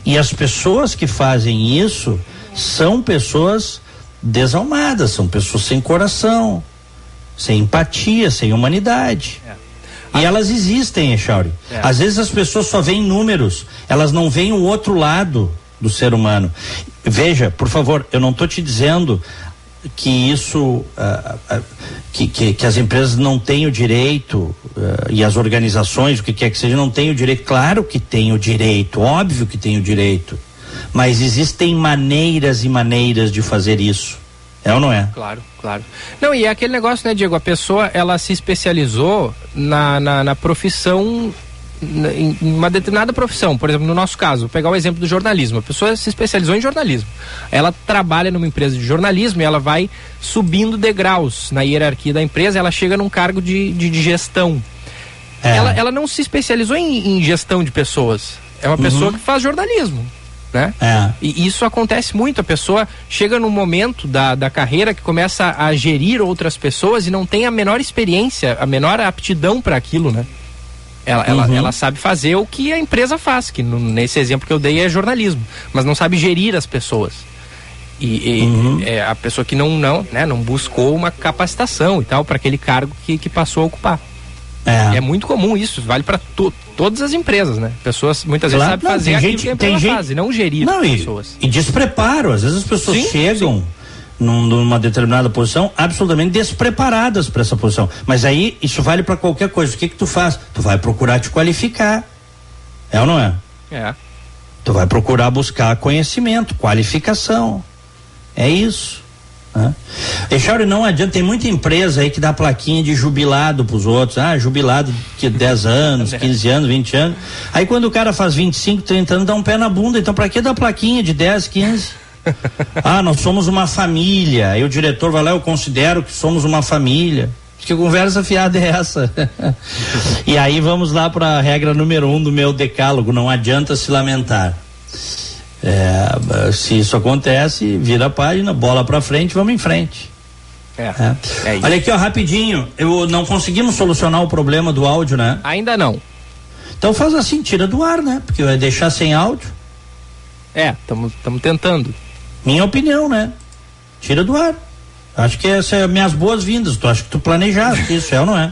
E as pessoas que fazem isso são pessoas desalmadas, são pessoas sem coração, sem empatia, sem humanidade. É. E elas existem, Echauri. É. Às vezes as pessoas só veem números, elas não veem o outro lado do ser humano. Veja, por favor, eu não estou te dizendo que isso uh, uh, que, que, que, as empresas não têm o direito uh, e as organizações o que quer que seja não têm o direito. Claro que tem o direito óbvio que tem o direito. Mas existem maneiras e maneiras de fazer isso. É ou não é? Claro claro. Não e é aquele negócio né Diego? A pessoa ela se especializou na, na, na profissão em uma determinada profissão, por exemplo, no nosso caso, pegar o exemplo do jornalismo. A pessoa se especializou em jornalismo. Ela trabalha numa empresa de jornalismo e ela vai subindo degraus na hierarquia da empresa, ela chega num cargo de, de, de gestão. É. Ela, ela não se especializou em, em, gestão de pessoas. É uma pessoa uhum. que faz jornalismo. Né? É. E isso acontece muito. A pessoa chega num momento da, da carreira que começa a gerir outras pessoas e não tem a menor experiência, a menor aptidão para aquilo, né? Ela, uhum. ela, ela sabe fazer o que a empresa faz, que no, nesse exemplo que eu dei é jornalismo, mas não sabe gerir as pessoas. E, e uhum. é a pessoa que não, não, né, não buscou uma capacitação e tal para aquele cargo que, que passou a ocupar. É. é muito comum isso, vale para to todas as empresas, né? Pessoas muitas vezes sabem fazer tem aquilo gente, que a tem gente, faz, não gerir não, pessoas. E, e despreparo, às vezes as pessoas sim, chegam sim. Num, numa determinada posição absolutamente despreparadas para essa posição. Mas aí isso vale para qualquer coisa. O que que tu faz? Tu vai procurar te qualificar. É ou não é? É. Tu vai procurar buscar conhecimento, qualificação. É isso. Né? Echauri, não adianta, tem muita empresa aí que dá plaquinha de jubilado pros outros. Ah, jubilado de <laughs> 10 anos, 15 anos, 20 anos. Aí quando o cara faz 25, 30 anos, dá um pé na bunda. Então pra que dar plaquinha de 10, 15? <laughs> ah, nós somos uma família. Aí o diretor vai lá, eu considero que somos uma família. Que conversa fiada é essa? <laughs> e aí vamos lá para a regra número um do meu decálogo: não adianta se lamentar. É, se isso acontece, vira a página, bola para frente, vamos em frente. É, é. é Olha aqui, ó, rapidinho. Eu não conseguimos solucionar o problema do áudio, né? Ainda não. Então faz assim, tira do ar, né? Porque vai deixar sem áudio. É, estamos tentando. Minha opinião, né? Tira do ar. Acho que essa é minhas boas-vindas. Tu acha que tu planejaste isso, é ou não é?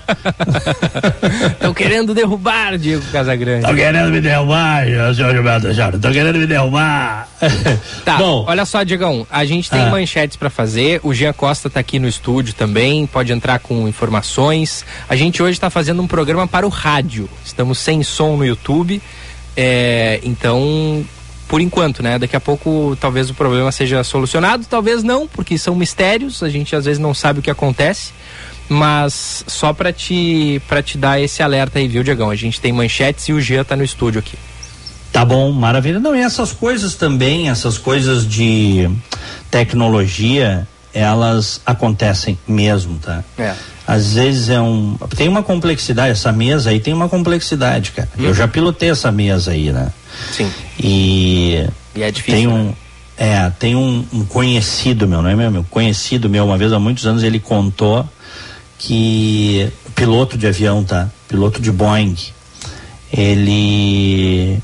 <laughs> Estão querendo derrubar, Diego Casagrande. Estão querendo me derrubar, senhor Gilberto Jara. Estão querendo me derrubar. <laughs> Tá, Bom, olha só, Diegão. A gente tem ah. manchetes para fazer. O Jean Costa está aqui no estúdio também. Pode entrar com informações. A gente hoje está fazendo um programa para o rádio. Estamos sem som no YouTube. É, então por enquanto, né? Daqui a pouco talvez o problema seja solucionado, talvez não, porque são mistérios, a gente às vezes não sabe o que acontece. Mas só para te para te dar esse alerta aí, viu, Diegão? A gente tem manchetes e o Jean tá no estúdio aqui. Tá bom, maravilha. Não, e essas coisas também, essas coisas de tecnologia, elas acontecem mesmo, tá? É. Às vezes é um. Tem uma complexidade, essa mesa aí tem uma complexidade, cara. Hum. Eu já pilotei essa mesa aí, né? Sim. E. E é difícil. Tem um. Né? É, tem um, um, conhecido meu, não é meu? Conhecido meu, uma vez há muitos anos, ele contou que. Piloto de avião, tá? Piloto de Boeing. Ele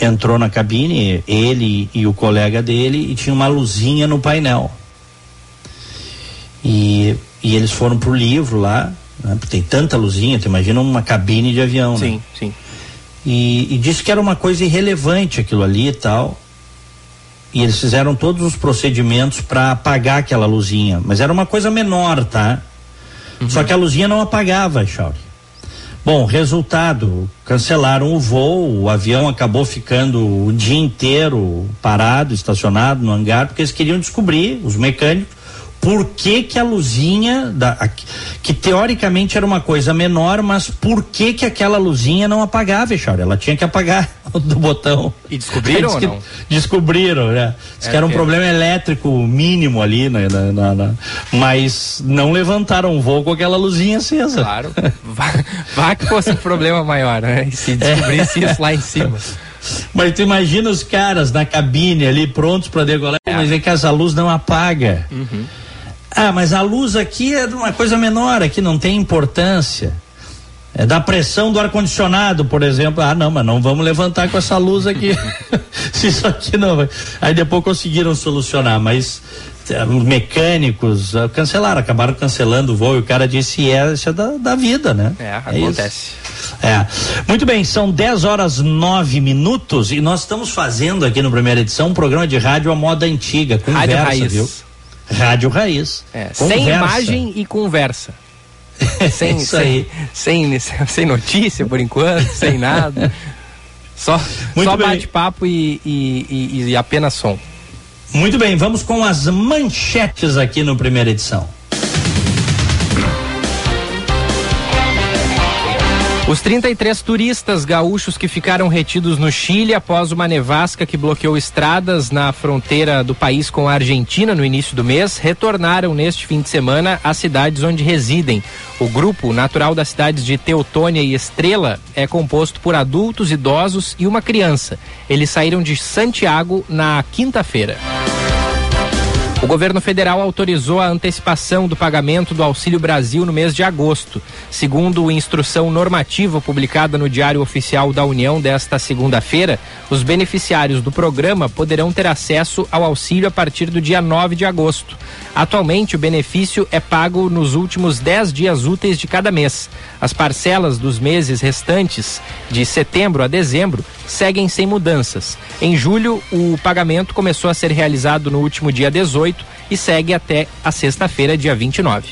entrou na cabine, ele e o colega dele, e tinha uma luzinha no painel. E, e eles foram pro livro lá, né? tem tanta luzinha, tu imagina uma cabine de avião, sim, né? Sim, sim e, e disse que era uma coisa irrelevante aquilo ali e tal. E eles fizeram todos os procedimentos para apagar aquela luzinha, mas era uma coisa menor, tá? Uhum. Só que a luzinha não apagava, Chauri. Bom, resultado, cancelaram o voo, o avião acabou ficando o dia inteiro parado, estacionado no hangar, porque eles queriam descobrir, os mecânicos, por que que a luzinha da, que teoricamente era uma coisa menor, mas por que que aquela luzinha não apagava, Echauri? Ela tinha que apagar <laughs> do botão. E descobriram ou não? Descobriram, né? Diz é que era um que... problema elétrico mínimo ali, né? Na, na, na, mas não levantaram o voo com aquela luzinha acesa. Claro. Vá, vá que fosse um problema maior, né? Se descobrisse é. isso lá em cima. Mas tu imagina os caras na cabine ali prontos para degolar, é. mas é que essa luz não apaga. Uhum. Ah, mas a luz aqui é uma coisa menor, aqui não tem importância. É da pressão do ar-condicionado, por exemplo. Ah, não, mas não vamos levantar com essa luz aqui. <laughs> Se isso aqui não vai. Aí depois conseguiram solucionar, mas eh, mecânicos uh, cancelaram, acabaram cancelando o voo e o cara disse é, isso é da, da vida, né? É, acontece. É. Muito bem, são 10 horas 9 minutos e nós estamos fazendo aqui no primeira edição um programa de rádio à moda antiga, conversa, rádio raiz. viu? Rádio Raiz. É, sem imagem e conversa. <laughs> sem, sem, sem, sem, notícia por enquanto, sem nada. Só, só bate-papo e, e, e, e apenas som. Muito bem, vamos com as manchetes aqui no primeira edição. Os 33 turistas gaúchos que ficaram retidos no Chile após uma nevasca que bloqueou estradas na fronteira do país com a Argentina no início do mês retornaram neste fim de semana às cidades onde residem. O grupo, natural das cidades de Teutônia e Estrela, é composto por adultos, idosos e uma criança. Eles saíram de Santiago na quinta-feira. O governo federal autorizou a antecipação do pagamento do Auxílio Brasil no mês de agosto. Segundo instrução normativa publicada no Diário Oficial da União desta segunda-feira, os beneficiários do programa poderão ter acesso ao auxílio a partir do dia 9 de agosto. Atualmente, o benefício é pago nos últimos 10 dias úteis de cada mês. As parcelas dos meses restantes, de setembro a dezembro, seguem sem mudanças. Em julho, o pagamento começou a ser realizado no último dia 18 e segue até a sexta-feira, dia 29.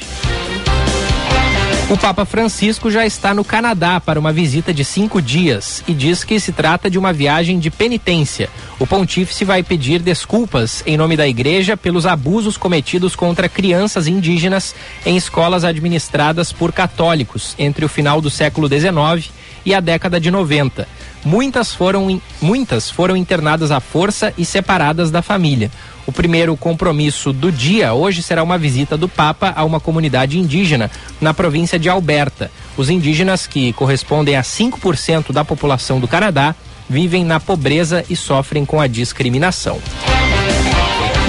O Papa Francisco já está no Canadá para uma visita de cinco dias e diz que se trata de uma viagem de penitência. O pontífice vai pedir desculpas em nome da igreja pelos abusos cometidos contra crianças indígenas em escolas administradas por católicos entre o final do século XIX e a década de 90. Muitas foram, muitas foram internadas à força e separadas da família. O primeiro compromisso do dia hoje será uma visita do Papa a uma comunidade indígena na província de Alberta. Os indígenas, que correspondem a 5% da população do Canadá, vivem na pobreza e sofrem com a discriminação.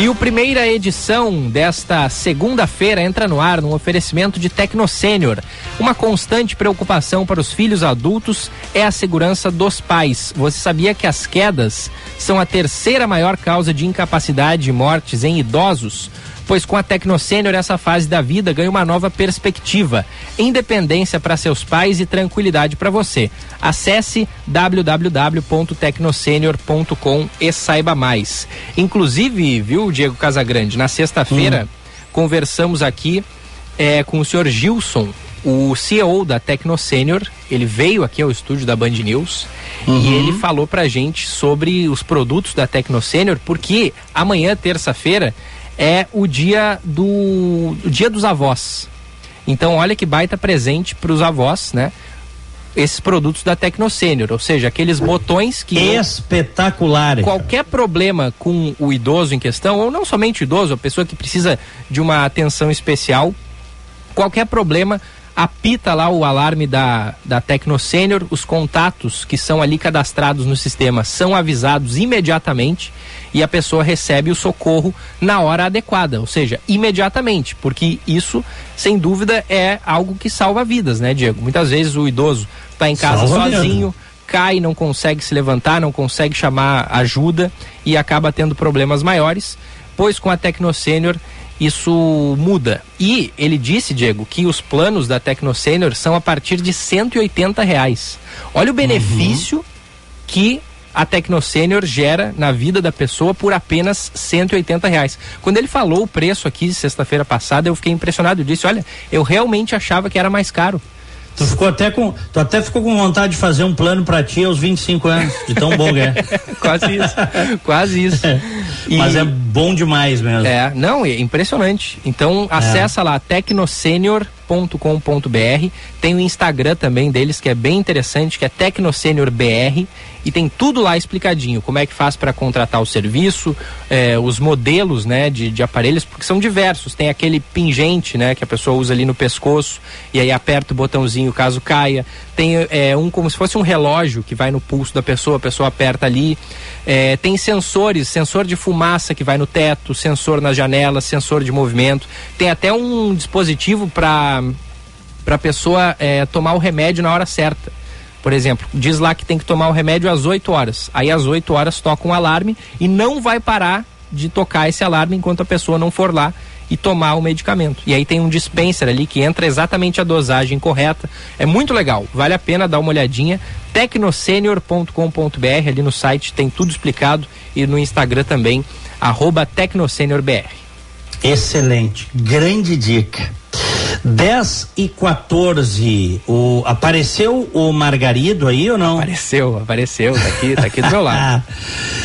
E o primeira edição desta segunda-feira entra no ar num oferecimento de Tecnosênior. Uma constante preocupação para os filhos adultos é a segurança dos pais. Você sabia que as quedas são a terceira maior causa de incapacidade e mortes em idosos? Pois com a Tecnosênior essa fase da vida ganha uma nova perspectiva, independência para seus pais e tranquilidade para você. Acesse www.tecnosenior.com e saiba mais. Inclusive, viu, Diego Casagrande, na sexta-feira hum. conversamos aqui é, com o senhor Gilson, o CEO da Tecnosênior, ele veio aqui ao estúdio da Band News uhum. e ele falou pra gente sobre os produtos da Tecnosênior, porque amanhã, terça-feira, é o dia do o dia dos avós. Então, olha que baita presente para os avós, né? Esses produtos da Tecnosênior, ou seja, aqueles botões que espetaculares. Qualquer problema com o idoso em questão, ou não somente o idoso, a pessoa que precisa de uma atenção especial, qualquer problema apita lá o alarme da, da Tecnosênior, os contatos que são ali cadastrados no sistema são avisados imediatamente e a pessoa recebe o socorro na hora adequada, ou seja, imediatamente, porque isso, sem dúvida, é algo que salva vidas, né, Diego? Muitas vezes o idoso está em casa salva sozinho. Mesmo. Cai, não consegue se levantar, não consegue chamar ajuda e acaba tendo problemas maiores. Pois com a Tecnosênior isso muda. E ele disse, Diego, que os planos da Tecnosênior são a partir de 180 reais. Olha o benefício uhum. que a Tecnosênior gera na vida da pessoa por apenas 180 reais. Quando ele falou o preço aqui sexta-feira passada, eu fiquei impressionado. Eu disse, olha, eu realmente achava que era mais caro. Tu ficou até com, tu até ficou com vontade de fazer um plano para ti aos 25 anos, de tão bom que é. <laughs> quase isso. quase isso. <laughs> E, Mas é bom demais mesmo. É, não, é impressionante. Então, acessa é. lá tecnosenior.com.br. Tem o Instagram também deles que é bem interessante, que é tecnosenior.br e tem tudo lá explicadinho, como é que faz para contratar o serviço, é, os modelos, né, de, de aparelhos, porque são diversos. Tem aquele pingente, né, que a pessoa usa ali no pescoço e aí aperta o botãozinho caso caia. Tem é, um como se fosse um relógio que vai no pulso da pessoa, a pessoa aperta ali. É, tem sensores, sensor de fumaça que vai no teto, sensor na janela, sensor de movimento. Tem até um dispositivo para para a pessoa tomar o remédio na hora certa. Por exemplo, diz lá que tem que tomar o remédio às 8 horas. Aí às 8 horas toca um alarme e não vai parar de tocar esse alarme enquanto a pessoa não for lá e tomar o medicamento. E aí tem um dispenser ali que entra exatamente a dosagem correta. É muito legal, vale a pena dar uma olhadinha. tecnosenior.com.br ali no site tem tudo explicado e no Instagram também, arroba tecnosenior.br. Excelente, grande dica. 10 e 14. O, apareceu o Margarido aí ou não? Apareceu, apareceu, tá aqui, tá aqui do meu <laughs> lado.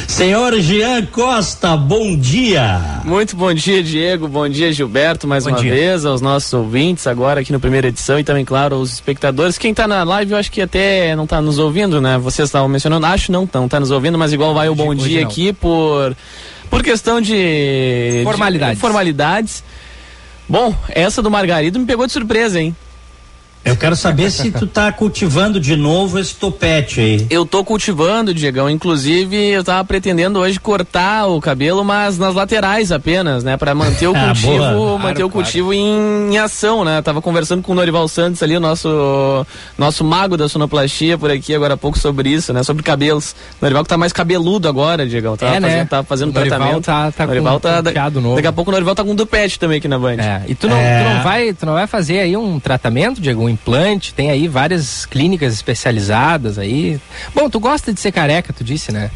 Senhor Jean Costa, bom dia. Muito bom dia, Diego. Bom dia, Gilberto, mais bom uma dia. vez, aos nossos ouvintes agora aqui no primeira edição e também, claro, aos espectadores. Quem tá na live, eu acho que até não tá nos ouvindo, né? Vocês estavam mencionando, acho não estão, tá nos ouvindo, mas igual vai o bom dia aqui por por questão de formalidades. De formalidades. Bom, essa do Margarido me pegou de surpresa, hein? Eu quero saber se tu tá cultivando de novo esse topete aí. Eu tô cultivando, Diegão. Inclusive, eu tava pretendendo hoje cortar o cabelo, mas nas laterais apenas, né? Pra manter o <laughs> Ah, cultivo, boa. manter Claro, o cultivo em, em ação, né? Tava conversando com o Norival Santos ali, o nosso, nosso mago da sonoplastia por aqui agora há pouco sobre isso, né? Sobre cabelos. O Norival que tá mais cabeludo agora, Diegão. Tava É, né? fazendo, tava fazendo O Norival tratamento. tá- tá O Norival com tá, novo. Daqui a pouco o Norival tá com um dupete também aqui na Band. É, e tu não, É. tu não vai, tu não vai fazer aí um tratamento, Diego, um implante? Tem aí várias clínicas especializadas aí. Bom, tu gosta de ser careca, tu disse, né?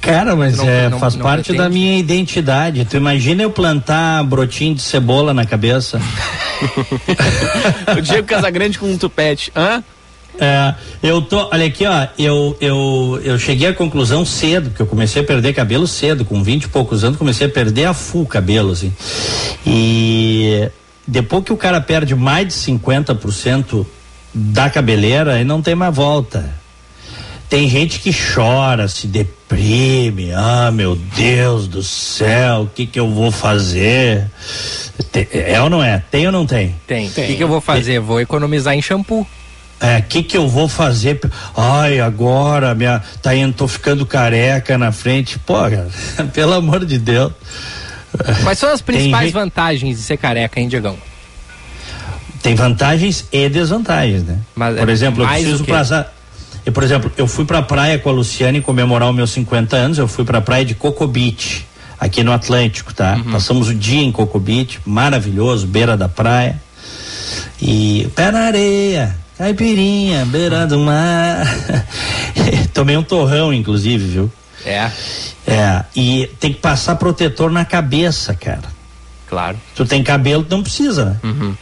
Cara, mas Não- é, não- faz não parte pretende? da minha identidade. Tu imagina eu plantar brotinho de cebola na cabeça? <laughs> O Diego Casagrande com um tupete. Hã? É, eu tô, olha aqui, ó, eu, eu, eu cheguei à conclusão cedo, porque eu comecei a perder cabelo cedo, com 20 e poucos anos, comecei a perder a full cabelo, assim. E depois que o cara perde mais de 50% da cabeleira, aí não tem mais volta. Tem gente que chora, se deprime, ah, meu Deus do céu, o que que eu vou fazer? Tem- é ou não é? Tem ou não tem? Tem. O Tem. que, que eu vou fazer? Vou economizar em shampoo. É, que que eu vou fazer? Ai, agora minha tá indo, tô ficando careca na frente. Pô, cara, <laughs> pelo amor de Deus. <laughs> Quais são as principais gente- vantagens de ser careca, hein, Diegão? Tem vantagens e desvantagens, né? Mas por é exemplo, eu preciso passar. Eu, por exemplo, eu fui pra praia com a Luciane comemorar os meus 50 anos, eu fui pra praia de Coco Beach, aqui no Atlântico, tá? Uhum. Passamos o dia em Coco Beach, maravilhoso, beira da praia. E pé na areia, caipirinha, beira do mar. <laughs> Tomei um torrão, inclusive, viu? É, É, e tem que passar protetor na cabeça, cara. claro. Tu tem cabelo, tu não precisa, né? Uhum.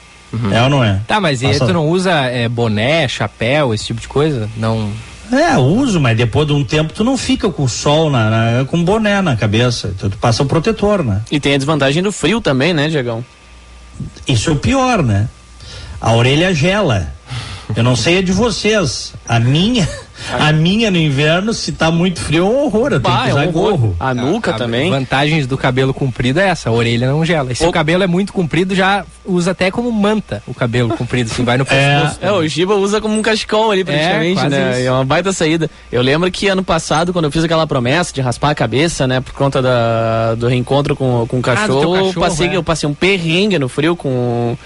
É ou não é? Tá, mas e aí Passa- tu não usa é, boné, chapéu, esse tipo de coisa? Não. É, uso, mas depois de um tempo tu não fica com o sol na, na- com boné na cabeça. Então tu passa o protetor, né? E tem a desvantagem do frio também, né, Diegão? Isso é o pior, né? A orelha gela. Eu não sei a de vocês. A minha, a minha no inverno, se tá muito frio, é um horror. Eu tenho Bah, que é usar um horror. gorro. A nuca A- também. Vantagens do cabelo comprido é essa, a orelha não gela. E se O- o cabelo é muito comprido, já usa até como manta o cabelo comprido, assim, vai no <laughs> É. pescoço. É, o Giba usa como um cachecol ali praticamente, quase né? isso. É uma baita saída. Eu lembro que ano passado, quando eu fiz aquela promessa de raspar a cabeça, né, por conta da, do reencontro com, com o Ah, do teu cachorro, eu, cachorro, passei, é. eu passei um perrengue no frio com.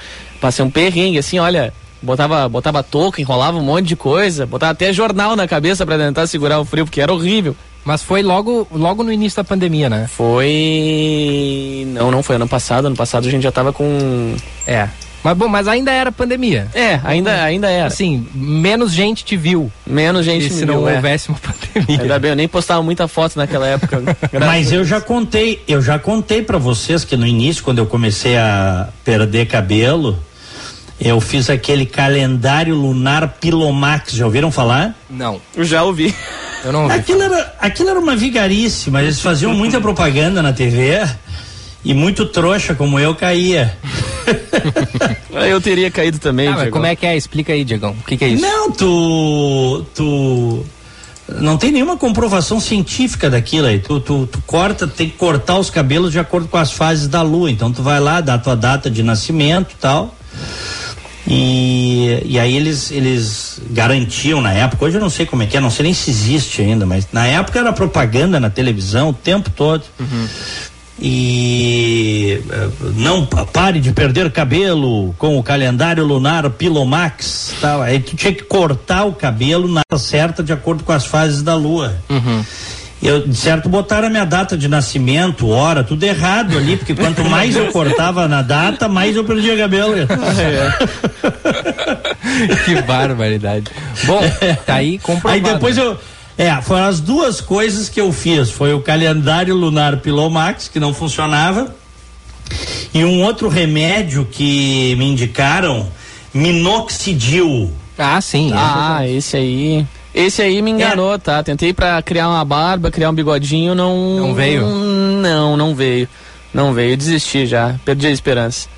Passei um perrengue, assim, olha. Botava, botava touca, enrolava um monte de coisa, botava até jornal na cabeça pra tentar segurar o frio, porque era horrível. Mas foi logo, logo no início da pandemia, né? Foi. Não, não foi ano passado. Ano passado a gente já tava com. É. Mas bom, mas ainda era pandemia. É, ainda, ainda era. Assim, menos gente te viu. Menos gente e se me não viu, é. houvesse uma <laughs> pandemia. Ainda bem, eu nem postava muita foto naquela época. <laughs> Mas eu já contei, eu já contei para vocês que no início, quando eu comecei a perder cabelo, eu fiz aquele calendário lunar Pilomax. Já ouviram falar? Não, Eu já ouvi. eu não ouvi. Aquilo era, aquilo era uma vigarice, mas eles faziam muita propaganda na TV e muito trouxa como eu caía. <laughs> Eu teria caído também, Ah, Diego. como é que é? Explica aí, Diegão. O que, que é isso? Não, tu. Tu. Não tem nenhuma comprovação científica daquilo aí. Tu, tu, tu corta, tem que cortar os cabelos de acordo com as fases da lua. Então tu vai lá, dá a tua data de nascimento e tal. E, e aí eles, eles garantiam na época, hoje eu não sei como é que é, não sei nem se existe ainda, mas na época era propaganda na televisão o tempo todo. E eh, não pa- pare de perder cabelo com o calendário lunar Pilomax, tal. Aí tu tinha que cortar o cabelo na certa de acordo com as fases da lua. Eu, de certo, botaram a minha data de nascimento, hora, tudo errado ali, porque quanto mais eu cortava na data, mais eu perdia cabelo. <laughs> que barbaridade. Bom, tá aí comprovado. Aí depois eu. É, foram as duas coisas que eu fiz. Foi o calendário lunar Pilomax, que não funcionava, e um outro remédio que me indicaram, minoxidil. Ah, sim. Ah, esse aí. Esse aí me enganou, tá? Tentei pra criar uma barba, criar um bigodinho, não. Não veio? Não, não veio. Não veio. Desisti já. Perdi a esperança.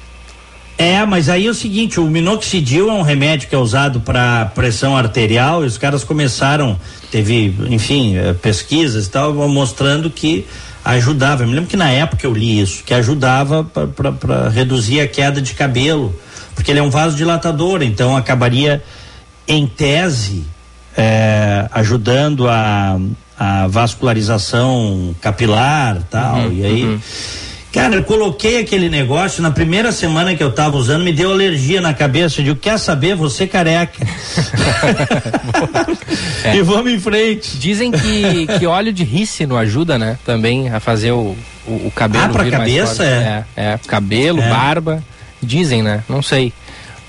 É, mas aí é o seguinte, o minoxidil é um remédio que é usado para pressão arterial e os caras começaram, teve, enfim, eh, pesquisas e tal, mostrando que ajudava. Eu me lembro que na época eu li isso, que ajudava para reduzir a queda de cabelo. porque ele é um vasodilatador, então acabaria, em tese, é, ajudando a, a vascularização capilar tal, uhum, e aí. Uhum. Cara, eu coloquei aquele negócio, na primeira semana que eu tava usando, me deu alergia na cabeça. Eu digo, quer saber? Você careca. <laughs> é. E vamos em frente. Dizem que, que óleo de rícino ajuda, né? Também a fazer o, o, o cabelo. Ah, pra cabeça? É. é. é. cabelo, é. barba. Dizem, né? Não sei.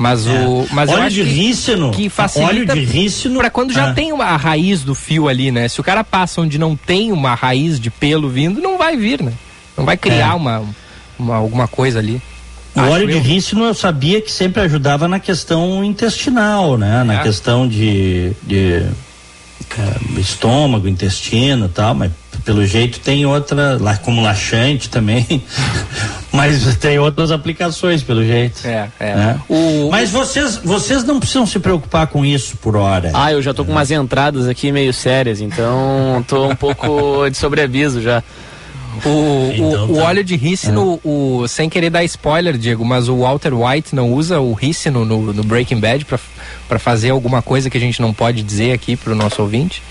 Mas é. o. Mas óleo de rícino. Que facilita óleo de rícino. Pra quando já ah. tem uma, a raiz do fio ali, né? Se o cara passa onde não tem uma raiz de pelo vindo, não vai vir, né? Não vai criar é. uma, uma, alguma coisa ali. O óleo eu. de rícino eu sabia que sempre ajudava na questão intestinal, né? Na é. questão de, de é, estômago, intestino tal, mas pelo jeito tem outra, lá como laxante também, <laughs> mas tem outras aplicações pelo jeito. É, é. Né? O, mas vocês, vocês não precisam se preocupar com isso por hora. Ah, eu já tô com umas entradas aqui meio sérias, então tô um pouco <laughs> de sobreaviso já. O, então, o, tá. o, óleo de rícino, é. o, sem querer dar spoiler, Diego, mas o Walter White não usa o rícino no, no Breaking Bad para fazer alguma coisa que a gente não pode dizer aqui para o nosso ouvinte?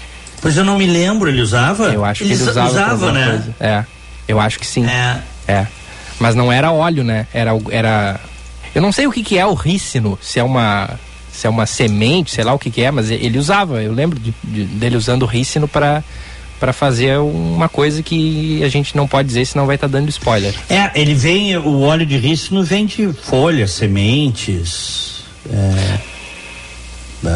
Pois eu não me lembro, ele usava? Eu acho que ele, ele usava. usava né? Coisa. É, eu acho que sim. É. é. Mas não era óleo, né? Era, era. Eu não sei o que, que é o rícino, se é uma. Se é uma semente, sei lá o que, que é, mas ele usava. Eu lembro de, de, dele usando o rícino para para fazer uma coisa que a gente não pode dizer, senão vai estar tá dando spoiler. É, ele vem, o óleo de rícino vem de folhas, sementes. É,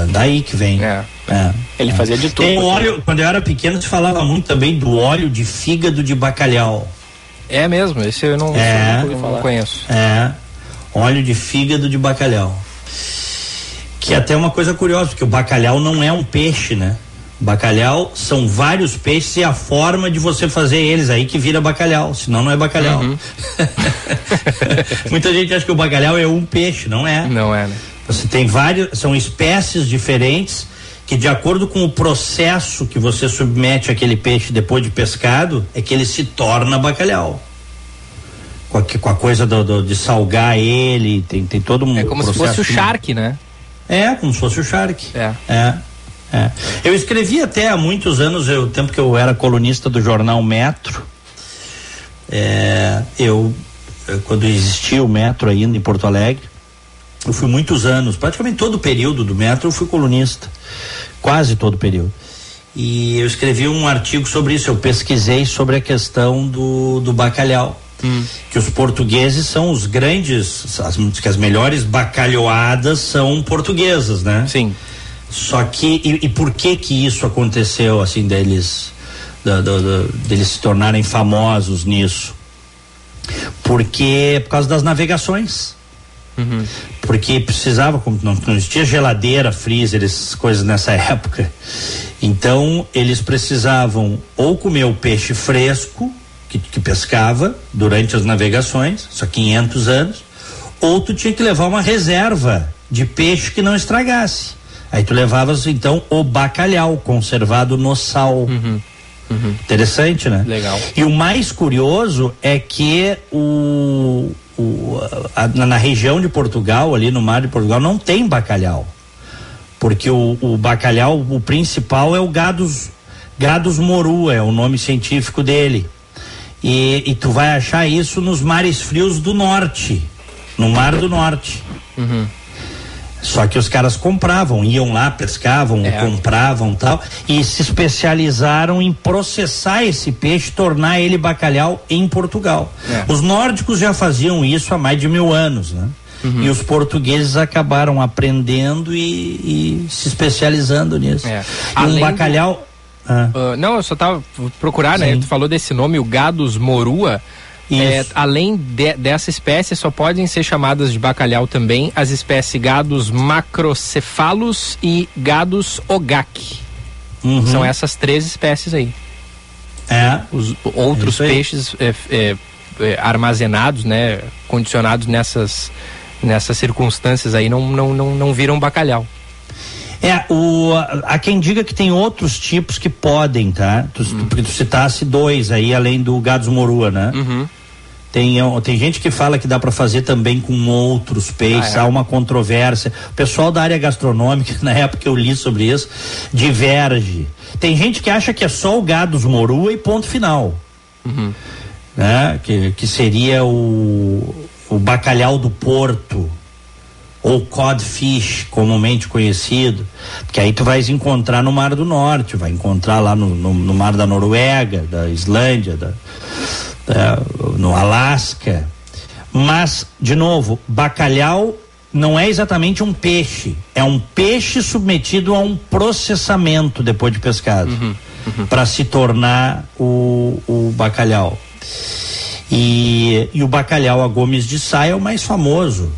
daí que vem. É. É, ele é. fazia de tudo. Tem óleo, quando eu era pequeno, se falava muito também do óleo de fígado de bacalhau. É mesmo, esse eu não, é, eu não conheço. É, óleo de fígado de bacalhau. Que é até uma coisa curiosa, porque o bacalhau não é um peixe, né? Bacalhau são vários peixes e a forma de você fazer eles aí que vira bacalhau, senão não é bacalhau. Uhum. <laughs> Muita gente acha que o bacalhau é um peixe, não é? Não é, né? Você tem vários, são espécies diferentes que de acordo com o processo que você submete aquele peixe depois de pescado, é que ele se torna bacalhau. Com a, com a coisa do, do, de salgar ele, tem, tem todo um É como se fosse o charque, né? É, como se fosse o charque. É. É. É. Eu escrevi até há muitos anos, o tempo que eu era colunista do jornal Metro, é, eu, quando existia o Metro ainda em Porto Alegre, eu fui muitos anos, praticamente todo o período do Metro eu fui colunista, quase todo o período. E eu escrevi um artigo sobre isso, eu pesquisei sobre a questão do, do bacalhau. Hum. Que os portugueses são os grandes, as, que as melhores bacalhoadas são portuguesas, né? Sim. Só que, e, e, por que que isso aconteceu, assim, deles, da, da, da, deles se tornarem famosos nisso? Porque, por causa das navegações. Uhum. Porque precisava, como não, não existia geladeira, freezer, essas coisas nessa <laughs> época. Então, eles precisavam ou comer o peixe fresco, que, que pescava durante as navegações, só 500 anos, ou tu tinha que levar uma reserva de peixe que não estragasse. Aí tu levavas então o bacalhau conservado no sal. Uhum. Uhum. Interessante, né? Legal. E o mais curioso é que o, o a, na região de Portugal, ali no mar de Portugal, não tem bacalhau. Porque o, o bacalhau, o principal é o gados, gados morua, é o nome científico dele. E, e tu vai achar isso nos mares frios do norte, no mar do norte. Uhum. Só que os caras compravam, iam lá, pescavam, é. compravam tal, e se especializaram em processar esse peixe, tornar ele bacalhau em Portugal. É. Os nórdicos já faziam isso há mais de mil anos, né? Uhum. E os portugueses acabaram aprendendo e, e se especializando nisso. É. Um bacalhau. Do... Ah. Uh, não, eu só tava procurar, né? Sim. né? Tu falou desse nome, o gados morua. É, além de, dessa espécie, só podem ser chamadas de bacalhau também as espécies gados macrocefalos e gados ogaki. Uhum. São essas três espécies aí. É. Os outros é peixes é, é, é, armazenados, né, condicionados nessas, nessas circunstâncias aí, não, não, não, não viram bacalhau. É, o, há quem diga que tem outros tipos que podem, tá? Tu, hum. tu, tu citasse dois aí, além do gados morua, né? Uhum. Tem, tem gente que fala que dá para fazer também com outros peixes, ah, é. há uma controvérsia. O pessoal da área gastronômica, <laughs> na época que eu li sobre isso, diverge. Tem gente que acha que é só o gado morua e ponto final. Uhum. Né? Que, que seria o, o bacalhau do porto ou codfish, comumente conhecido, que aí tu vais encontrar no Mar do Norte, vai encontrar lá no, no, no Mar da Noruega, da Islândia, da, da, no Alasca. Mas, de novo, bacalhau não é exatamente um peixe, é um peixe submetido a um processamento depois de pescado, uhum, uhum. para se tornar o, o bacalhau. E, e o bacalhau a Gomes de Sá é o mais famoso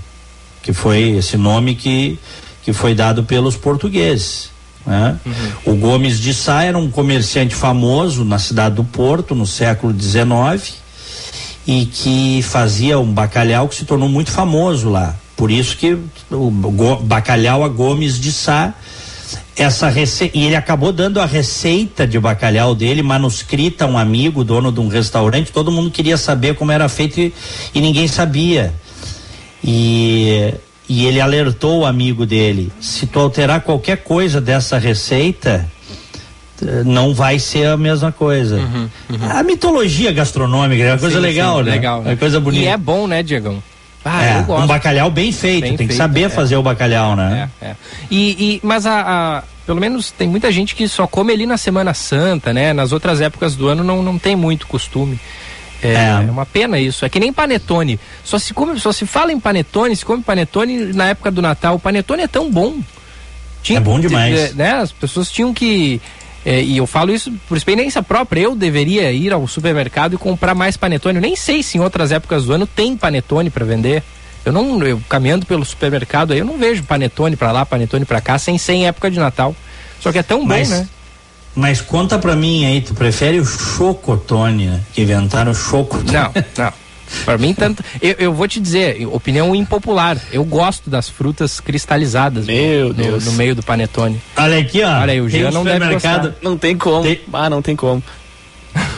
que foi esse nome que, que foi dado pelos portugueses. Né? Uhum. O Gomes de Sá era um comerciante famoso na cidade do Porto no século XIX e que fazia um bacalhau que se tornou muito famoso lá. Por isso que o bacalhau a Gomes de Sá essa receita e ele acabou dando a receita de bacalhau dele manuscrita a um amigo dono de um restaurante todo mundo queria saber como era feito e, e ninguém sabia e, e ele alertou o amigo dele: se tu alterar qualquer coisa dessa receita, eh, não vai ser a mesma coisa. Uhum, uhum. A mitologia gastronômica é uma coisa sim, legal, sim, né? Legal, né? É coisa bonita. E é bom, né, Diegão? Ah, é, um bacalhau bem feito, bem tem feito, que saber é. fazer o bacalhau, né? É, é. E, e, mas a, a, pelo menos tem muita gente que só come ali na Semana Santa, né? Nas outras épocas do ano não, não tem muito costume. É, é, uma pena isso. É que nem panetone. Só se come, só se fala em panetone, se come panetone na época do Natal. O panetone é tão bom. Tinha, é bom demais. Né, as pessoas tinham que é, e eu falo isso por experiência própria. Eu deveria ir ao supermercado e comprar mais panetone. Eu nem sei se em outras épocas do ano tem panetone para vender. Eu não, eu caminhando pelo supermercado aí, eu não vejo panetone para lá, panetone para cá, sem sem época de Natal. Só que é tão Mas... bom, né? Mas conta pra mim aí, tu prefere o chocotone, né? Que inventaram o chocotone. Não, não. Para mim, tanto. Eu, eu, vou te dizer, opinião impopular. Eu gosto das frutas cristalizadas Meu no, Deus. No, no, meio do panetone. Olha aqui, ó. Olha aí, o Jean não deve gostar. Não tem como. Tem... Ah, não tem como.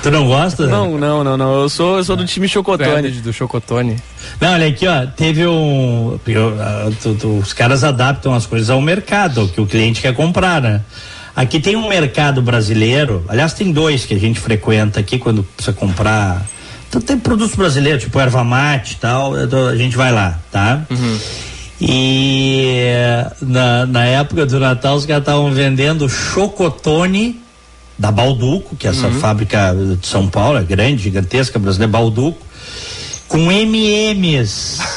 Tu não gosta? Não, não, não, não. Eu sou, eu sou do time Chocotone. É do Chocotone. Não, olha aqui, ó. Teve um. Eu, tu, tu, os caras adaptam as coisas ao mercado, que o cliente quer comprar, né? Aqui tem um mercado brasileiro, aliás, tem dois que a gente frequenta aqui quando precisa comprar. Então, tem produtos brasileiros, tipo erva mate e tal, a gente vai lá, tá? Uhum. E na, na época do Natal os caras estavam vendendo chocotone da Balduco, que é essa uhum. fábrica de São Paulo, é grande, gigantesca, brasileira, Balduco, com MMs. <laughs>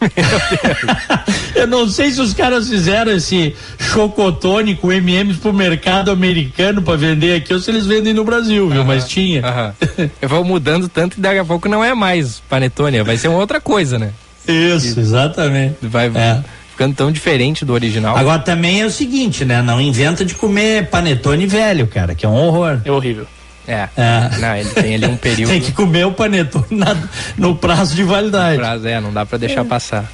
<laughs> Eu não sei se os caras fizeram esse chocotone com MMs pro mercado americano para vender aqui ou se eles vendem no Brasil, viu? Mas tinha. <laughs> Eu vou mudando tanto que daqui a pouco não é mais panetone, vai ser uma outra coisa, né? Isso, exatamente. Vai é. ficando tão diferente do original. Agora também é o seguinte, né? Não inventa de comer panetone velho, cara, que é um horror. É horrível. É. é. Não, ele tem ali um <laughs> período. tem que comer o panetone na, no prazo de validade. No prazo, é, não dá para deixar é. passar.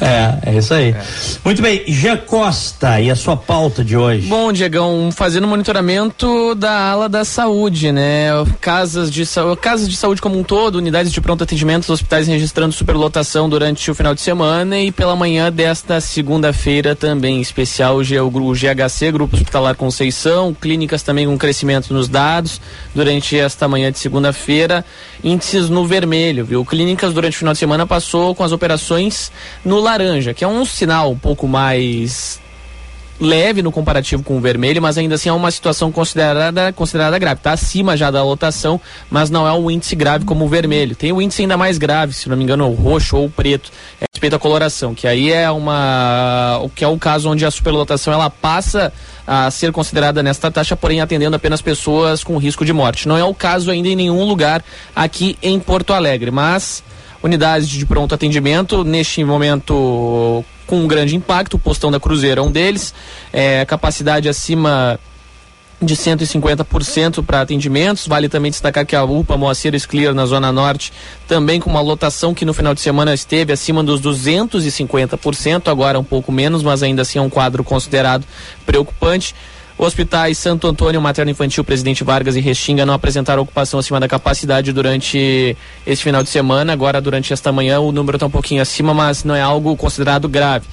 É, é isso aí. É. Muito bem, Gia Costa, e a sua pauta de hoje? Bom, Diegão, fazendo monitoramento da ala da saúde, né? Casas de, casas de saúde como um todo, unidades de pronto atendimento, hospitais registrando superlotação durante o final de semana e pela manhã desta segunda-feira também, especial o GHC, Grupo Hospitalar Conceição, clínicas também com crescimento nos dados durante esta manhã de segunda-feira, índices no vermelho, viu? Clínicas durante o final de semana passou com as operações no laranja, que é um sinal um pouco mais leve no comparativo com o vermelho, mas ainda assim é uma situação considerada, considerada grave. Está acima já da lotação, mas não é um índice grave como o vermelho. Tem o um índice ainda mais grave, se não me engano, o roxo ou o preto, é respeito à coloração, que aí é uma. o que é o caso onde a superlotação ela passa a ser considerada nesta taxa, porém atendendo apenas pessoas com risco de morte. Não é o caso ainda em nenhum lugar aqui em Porto Alegre, mas unidades de pronto atendimento, neste momento com um grande impacto, o postão da Cruzeiro é um deles, é, capacidade acima de 150% para atendimentos. Vale também destacar que a UPA Moacir Clear na Zona Norte também com uma lotação que no final de semana esteve acima dos 250%, agora um pouco menos, mas ainda assim é um quadro considerado preocupante. Hospitais Santo Antônio, Materno Infantil, Presidente Vargas e Restinga não apresentaram ocupação acima da capacidade durante este final de semana. Agora, durante esta manhã, o número está um pouquinho acima, mas não é algo considerado grave.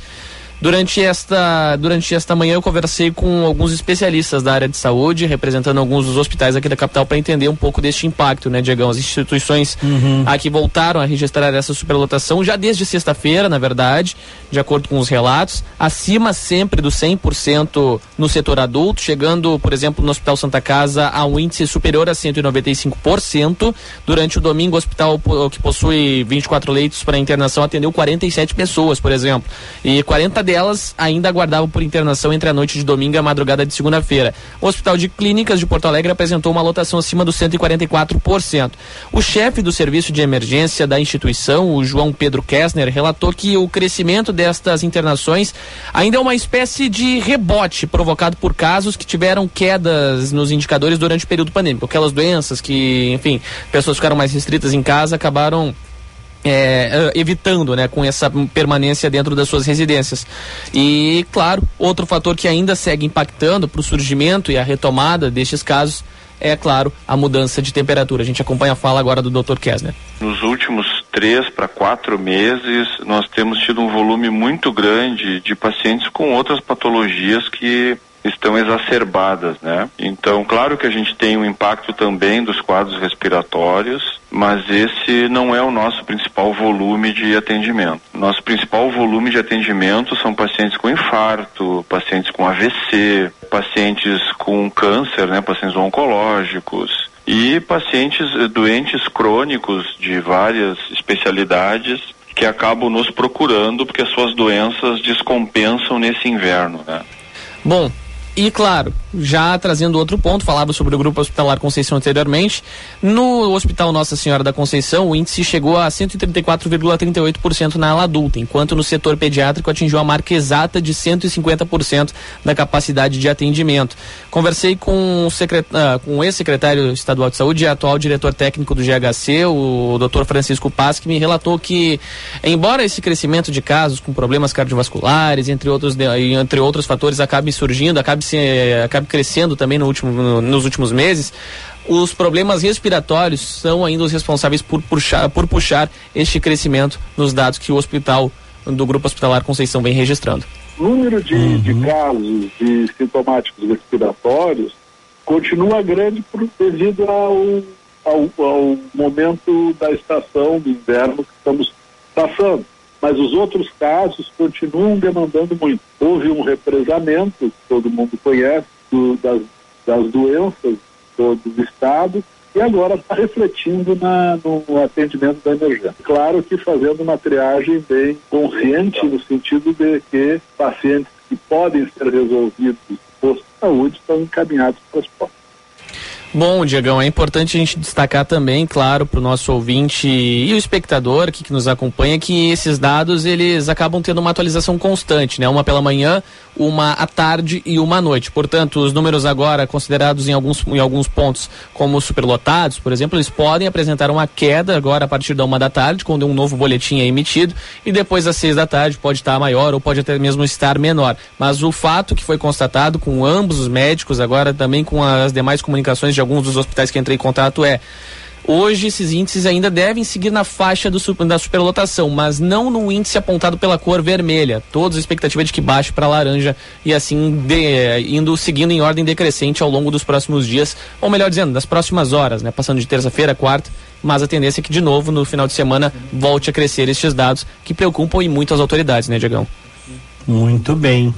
Durante esta, durante esta manhã eu conversei com alguns especialistas da área de saúde, representando alguns dos hospitais aqui da capital, para entender um pouco deste impacto, né, Diegão? As instituições uhum. aqui voltaram a registrar essa superlotação já desde sexta-feira, na verdade, de acordo com os relatos, acima sempre do 100% no setor adulto, chegando, por exemplo, no Hospital Santa Casa a um índice superior a 195%. Durante o domingo, o hospital que possui 24 leitos para internação atendeu 47 pessoas, por exemplo, e 40 delas ainda aguardavam por internação entre a noite de domingo e a madrugada de segunda-feira. O Hospital de Clínicas de Porto Alegre apresentou uma lotação acima dos 144%. O chefe do serviço de emergência da instituição, o João Pedro Kessner, relatou que o crescimento destas internações ainda é uma espécie de rebote provocado por casos que tiveram quedas nos indicadores durante o período pandêmico. Aquelas doenças que, enfim, pessoas ficaram mais restritas em casa acabaram é, é, evitando, né, com essa permanência dentro das suas residências. E, claro, outro fator que ainda segue impactando para o surgimento e a retomada destes casos é, claro, a mudança de temperatura. A gente acompanha a fala agora do Dr. Kessner. Nos últimos três para quatro meses, nós temos tido um volume muito grande de pacientes com outras patologias que estão exacerbadas, né? Então, claro que a gente tem um impacto também dos quadros respiratórios, mas esse não é o nosso principal volume de atendimento. Nosso principal volume de atendimento são pacientes com infarto, pacientes com AVC, pacientes com câncer, né, pacientes oncológicos e pacientes eh, doentes crônicos de várias especialidades que acabam nos procurando porque suas doenças descompensam nesse inverno, né? Bom, e claro, já trazendo outro ponto, falava sobre o Grupo Hospitalar Conceição anteriormente. No Hospital Nossa Senhora da Conceição, o índice chegou a 134,38% na ala adulta, enquanto no setor pediátrico atingiu a marca exata de 150% da capacidade de atendimento. Conversei com o, secret... Ah, com o ex-secretário estadual de saúde e atual diretor técnico do GHC, o Dr. Francisco Paz, que me relatou que, embora esse crescimento de casos com problemas cardiovasculares, entre outros, entre outros fatores, acabe surgindo, acabe se, acabe crescendo também no último, no, nos últimos meses, os problemas respiratórios são ainda os responsáveis por puxar, por puxar este crescimento nos dados que o hospital do Grupo Hospitalar Conceição vem registrando. O número de, uhum. de casos de sintomáticos respiratórios continua grande por, devido ao, ao, ao momento da estação do inverno que estamos passando mas os outros casos continuam demandando muito. Houve um represamento, que todo mundo conhece, do, das, das doenças do, do Estado, e agora está refletindo na, no atendimento da emergência. Claro que fazendo uma triagem bem consciente, no sentido de que pacientes que podem ser resolvidos de saúde estão encaminhados para os postos. Bom, Diegão, é importante a gente destacar também, claro, para o nosso ouvinte e o espectador que, que nos acompanha, que esses dados eles acabam tendo uma atualização constante, né? Uma pela manhã, uma à tarde e uma à noite. Portanto, os números agora considerados em alguns, em alguns pontos como superlotados, por exemplo, eles podem apresentar uma queda agora a partir da uma da tarde, quando um novo boletim é emitido, e depois das seis da tarde pode estar maior ou pode até mesmo estar menor. Mas o fato que foi constatado com ambos os médicos, agora também com as demais comunicações de alguns dos hospitais que entrei em contato é Hoje esses índices ainda devem seguir na faixa do, da superlotação, mas não no índice apontado pela cor vermelha. Todos a expectativa é de que baixe para laranja e assim de, eh, indo seguindo em ordem decrescente ao longo dos próximos dias, ou melhor dizendo, das próximas horas, né? Passando de terça-feira, quarta, mas a tendência é que de novo no final de semana volte a crescer estes dados que preocupam e muito as autoridades, né, Diegão? Muito bem.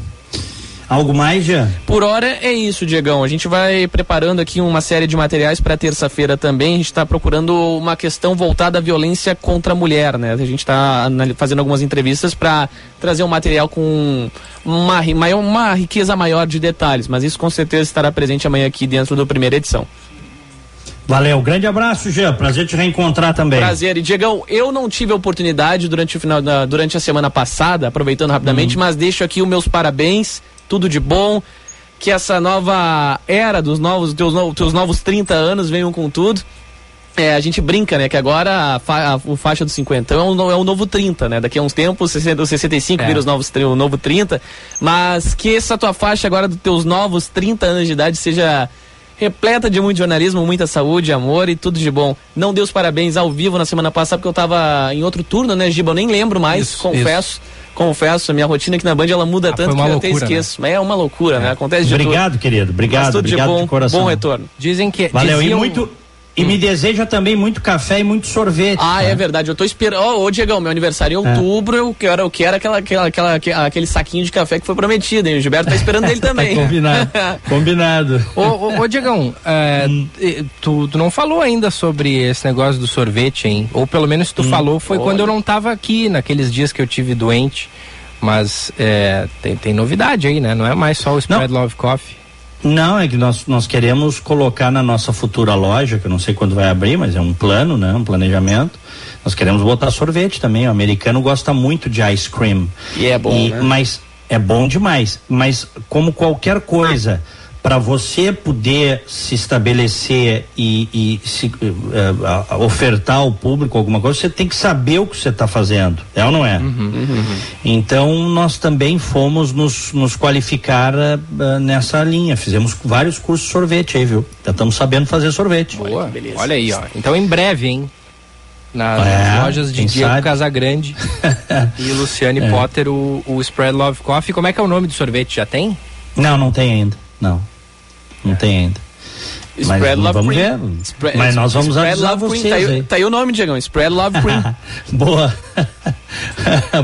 Algo mais, já? Por hora é isso, Diegão. A gente vai preparando aqui uma série de materiais para terça-feira também. A gente está procurando uma questão voltada à violência contra a mulher, né? A gente está fazendo algumas entrevistas para trazer um material com uma, uma riqueza maior de detalhes, mas isso com certeza estará presente amanhã aqui dentro da primeira edição. Valeu, grande abraço, Jean. Prazer te reencontrar também. Prazer. E Diegão, eu não tive a oportunidade durante o final da, durante a semana passada, aproveitando rapidamente, uhum. mas deixo aqui os meus parabéns tudo de bom. Que essa nova era dos novos, teus, novos, teus novos 30 anos venham com tudo. É, a gente brinca, né? Que agora a, fa a, o faixa do 50 é o, é o novo 30, né? Daqui a uns tempos, o 65 é. vira os novos, o novo 30. Mas que essa tua faixa agora dos teus novos 30 anos de idade seja repleta de muito jornalismo, muita saúde, amor e tudo de bom. Não deu os parabéns ao vivo na semana passada, porque eu tava em outro turno, né, Giba? Eu nem lembro mais, isso, confesso. Isso. Confesso, a minha rotina aqui na Band ela muda ah, tanto que eu até esqueço. Né? É uma loucura, né? é. né? Acontece de Obrigado, tudo. querido. Obrigado, Mas tudo obrigado de bom, de coração. Bom retorno. Dizem que Valeu, diziam... e muito e hum. me deseja também muito café e muito sorvete. Ah, é verdade. Eu tô esperando. Ô, oh, Diegão, meu aniversário em é. outubro, é. eu quero, eu quero aquela, aquela, aquela, aquele saquinho de café que foi prometido, hein? O Gilberto tá esperando ele <laughs> também. tá combinado. <laughs> combinado. Ô, ô, ô Diegão, é, hum. tu, tu não falou ainda sobre esse negócio do sorvete, hein? Ou pelo menos tu hum. falou foi Olha. quando eu não tava aqui, naqueles dias que eu tive doente. Mas é, tem, tem novidade aí, né? Não é mais só o Spread não. Love Coffee. Não, é que nós, nós queremos colocar na nossa futura loja, que eu não sei quando vai abrir, mas é um plano, né? Um planejamento. Nós queremos botar sorvete também. O americano gosta muito de ice cream. E é bom, e, né? Mas é bom demais. Mas como qualquer coisa. Ah para você poder se estabelecer e, e se, uh, ofertar ao público alguma coisa, você tem que saber o que você está fazendo, é ou não é? Uhum, uhum. Então nós também fomos nos, nos qualificar uh, nessa linha, fizemos vários cursos de sorvete aí, viu? Já estamos sabendo fazer sorvete. Boa, beleza. Olha aí, ó. Então em breve, hein? Nas é, lojas de Diego sabe? Casagrande <laughs> e Luciane é. Potter, o, o Spread Love Coffee. Como é que é o nome do sorvete? Já tem? Não, não tem ainda. Não. Não tem ainda. Spread Mas, Love vamos Cream. Ver. Spread, Mas nós vamos Spread avisar Love vocês tá aí. Tá aí o nome, Diegão. Spread Love Cream. <laughs> Boa.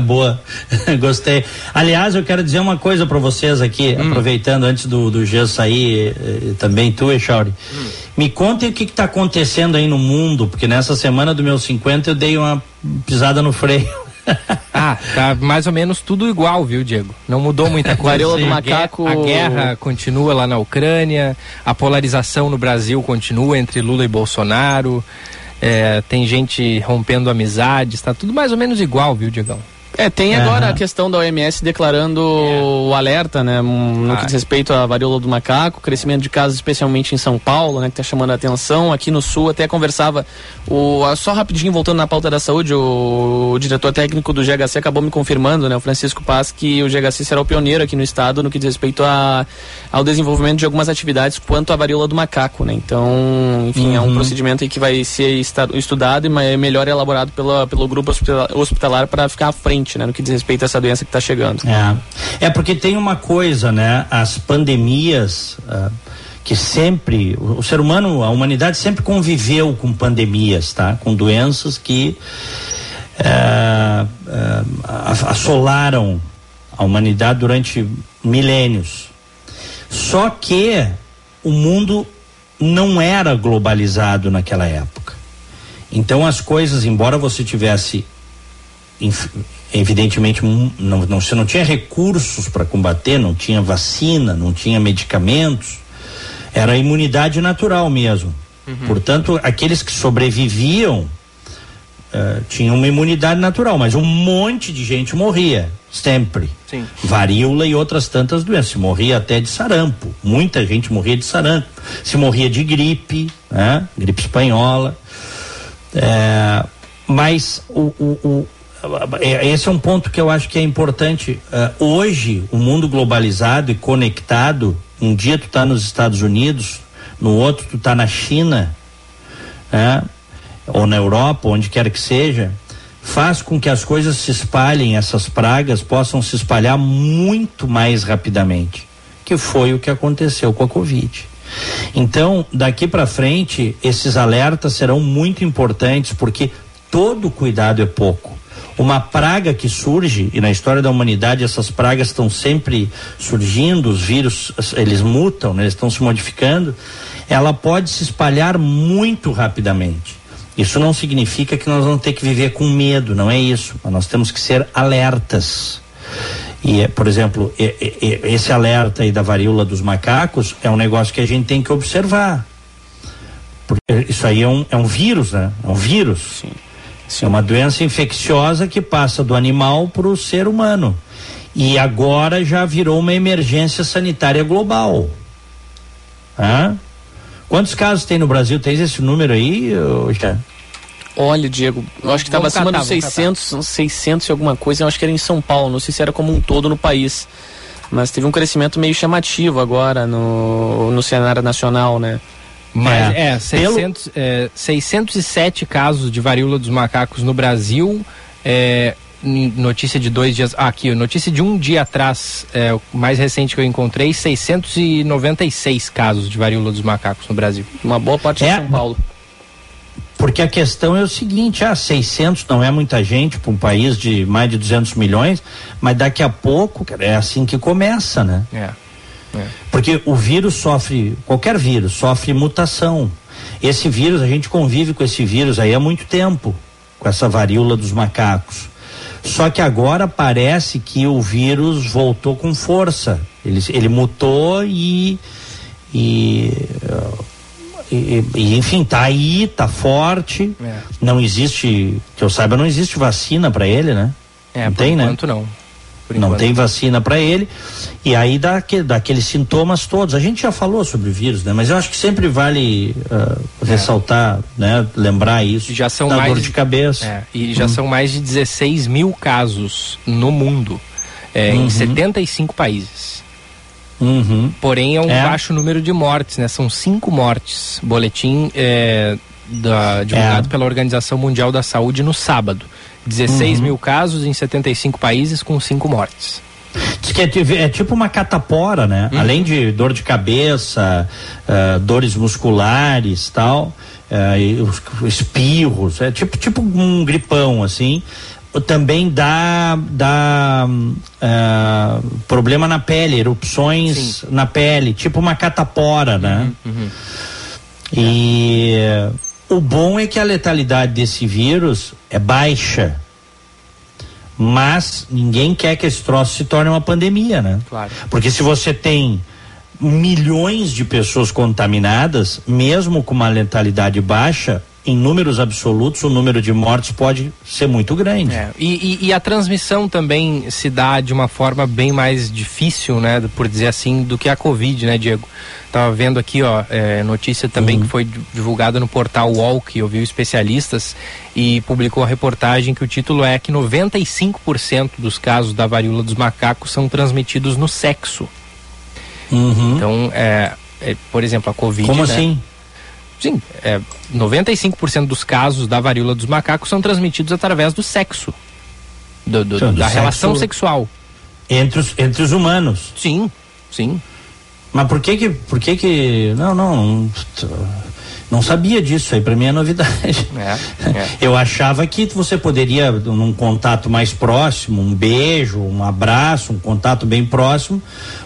<laughs> Boa. <laughs> Gostei. Aliás, eu quero dizer uma coisa para vocês aqui, hum. aproveitando antes do, do G sair, eh, também tu, Echauri. Hum. Me contem o que está acontecendo aí no mundo, porque nessa semana do meu 50 eu dei uma pisada no freio. <laughs> ah, tá mais ou menos tudo igual, viu, Diego? Não mudou muita coisa. Varíola do macaco. A guerra continua lá na Ucrânia, a polarização no Brasil continua entre Lula e Bolsonaro. É, tem gente rompendo amizades, tá tudo mais ou menos igual, viu, Diegão? É, tem agora a questão da OMS declarando é. o alerta, né, no que diz respeito à varíola do macaco, crescimento de casos especialmente em São Paulo, né, que está chamando a atenção. Aqui no Sul até conversava, o, só rapidinho voltando na pauta da saúde, o, o, diretor técnico do GHC acabou me confirmando, né, o Francisco Paz, que o GHC será o pioneiro aqui no estado no que diz respeito a, ao desenvolvimento de algumas atividades quanto à varíola do macaco, né. Então, enfim, uhum. é um uhum. procedimento que vai ser estudado e é melhor elaborado pela, pelo grupo hospitalar para ficar à frente né, no que diz respeito a essa doença que está chegando. É. é porque tem uma coisa, né? As pandemias. Uh, que sempre o, o, ser humano, a humanidade sempre conviveu com pandemias, tá? Com doenças que uh, uh, assolaram a humanidade durante milênios. Só que o mundo não era globalizado naquela época. Então as coisas, embora você tivesse evidentemente não, não, você não tinha recursos para combater, não tinha vacina, não tinha medicamentos, era imunidade natural mesmo. Uhum. Portanto, aqueles que sobreviviam uh, tinham uma imunidade natural, mas um monte de gente morria sempre. Sim. Varíola e outras tantas doenças. Se morria até de sarampo. Muita gente morria de sarampo. Se morria de gripe, né? gripe espanhola. É, mas o, o é, esse é um ponto que eu acho que é importante. Uh, hoje, o mundo globalizado e conectado, um dia tu está nos Estados Unidos, no outro tu está na China, né? ou na Europa, onde quer que seja, faz com que as coisas se espalhem, essas pragas possam se espalhar muito mais rapidamente, que foi o que aconteceu com a Covid. Então, daqui para frente, esses alertas serão muito importantes, porque todo cuidado é pouco uma praga que surge, e na história da humanidade essas pragas estão sempre surgindo, os vírus, eles mutam, né, eles estão se modificando, ela pode se espalhar muito rapidamente. Isso não significa que nós vamos ter que viver com medo, não é isso. Nós temos que ser alertas. E, por exemplo, esse alerta aí da varíola dos macacos é um negócio que a gente tem que observar. Porque isso aí é um, é um vírus, né? É um vírus. Sim. Sim. É uma doença infecciosa que passa do animal para o ser humano. E agora já virou uma emergência sanitária global. Hã? Quantos casos tem no Brasil? Tem esse número aí, já? Olha, Diego, eu acho que estava acima dos 600, 600 e alguma coisa, eu acho que era em São Paulo, não sei se era como um todo no país. Mas teve um crescimento meio chamativo agora no, no cenário nacional, né? Mas, é, é, 600, Pelo... é 607 casos de varíola dos macacos no Brasil. É, notícia de dois dias. Ah, aqui, notícia de um dia atrás, é, o mais recente que eu encontrei: 696 casos de varíola dos macacos no Brasil. Uma boa parte é, de São Paulo. Porque a questão é o seguinte, ah, 600 não é muita gente para um país de mais de 200 milhões, mas daqui a pouco, cara, é assim que começa, né? É. é. Porque o vírus sofre, qualquer vírus sofre mutação. Esse vírus, a gente convive com esse vírus aí há muito tempo, com essa varíola dos macacos. Só que agora parece que o vírus voltou com força. Ele, ele mutou e, e e, e, enfim, tá aí, tá forte. É. Não existe, que eu saiba, não existe vacina para ele, né? É, não tem, né? não. Por não enquanto. tem vacina para ele. E aí dá, que, dá aqueles sintomas todos. A gente já falou sobre o vírus, né? Mas eu acho que sempre vale uh, ressaltar, né? Lembrar isso. Já são mais dor de cabeça. É, e já hum. são mais de 16 mil casos no mundo, é, uhum. em 75 países. Uhum. Porém, é um é. baixo número de mortes, né? São cinco mortes. Boletim é, da, divulgado é. pela Organização Mundial da Saúde no sábado. 16 uhum. mil casos em 75 países com cinco mortes. Diz que é, é, tipo uma catapora, né? Uhum. Além de dor de cabeça, uh, dores musculares tal, uh, espirros, é tipo, tipo um gripão, assim também dá, dá uh, problema na pele, erupções Sim. na pele, tipo uma catapora, né? Uhum, uhum. E é. O bom é que a letalidade desse vírus é baixa. Mas ninguém quer que esse troço se torne uma pandemia, né? Claro. Porque se você tem milhões de pessoas contaminadas, mesmo com uma letalidade baixa, em números absolutos, o número de mortes pode ser muito grande. É, e, e, e, a transmissão também se dá de uma forma bem mais difícil, né, por dizer assim, do que a Covid, né, Diego? Tava vendo aqui, ó, é, notícia também uhum. que foi divulgada no portal UOL, que ouviu especialistas e publicou a reportagem que o título é que 95% dos casos da varíola dos macacos são transmitidos no sexo. Uhum. Então, é, é, por exemplo, a Covid. Como né? assim? Sim, é, 95% dos casos da varíola dos macacos são transmitidos através do sexo, do, do, então, do da sexo relação sexual. Entre os, entre os humanos. Sim, sim. Mas por que que, por que que, não, não, não sabia disso aí, para mim é novidade. É, é. <laughs> Eu achava que você poderia, num contato mais próximo, um beijo, um abraço, um contato bem próximo,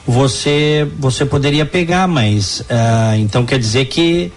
você, você poderia pegar, mas, uh, então quer dizer que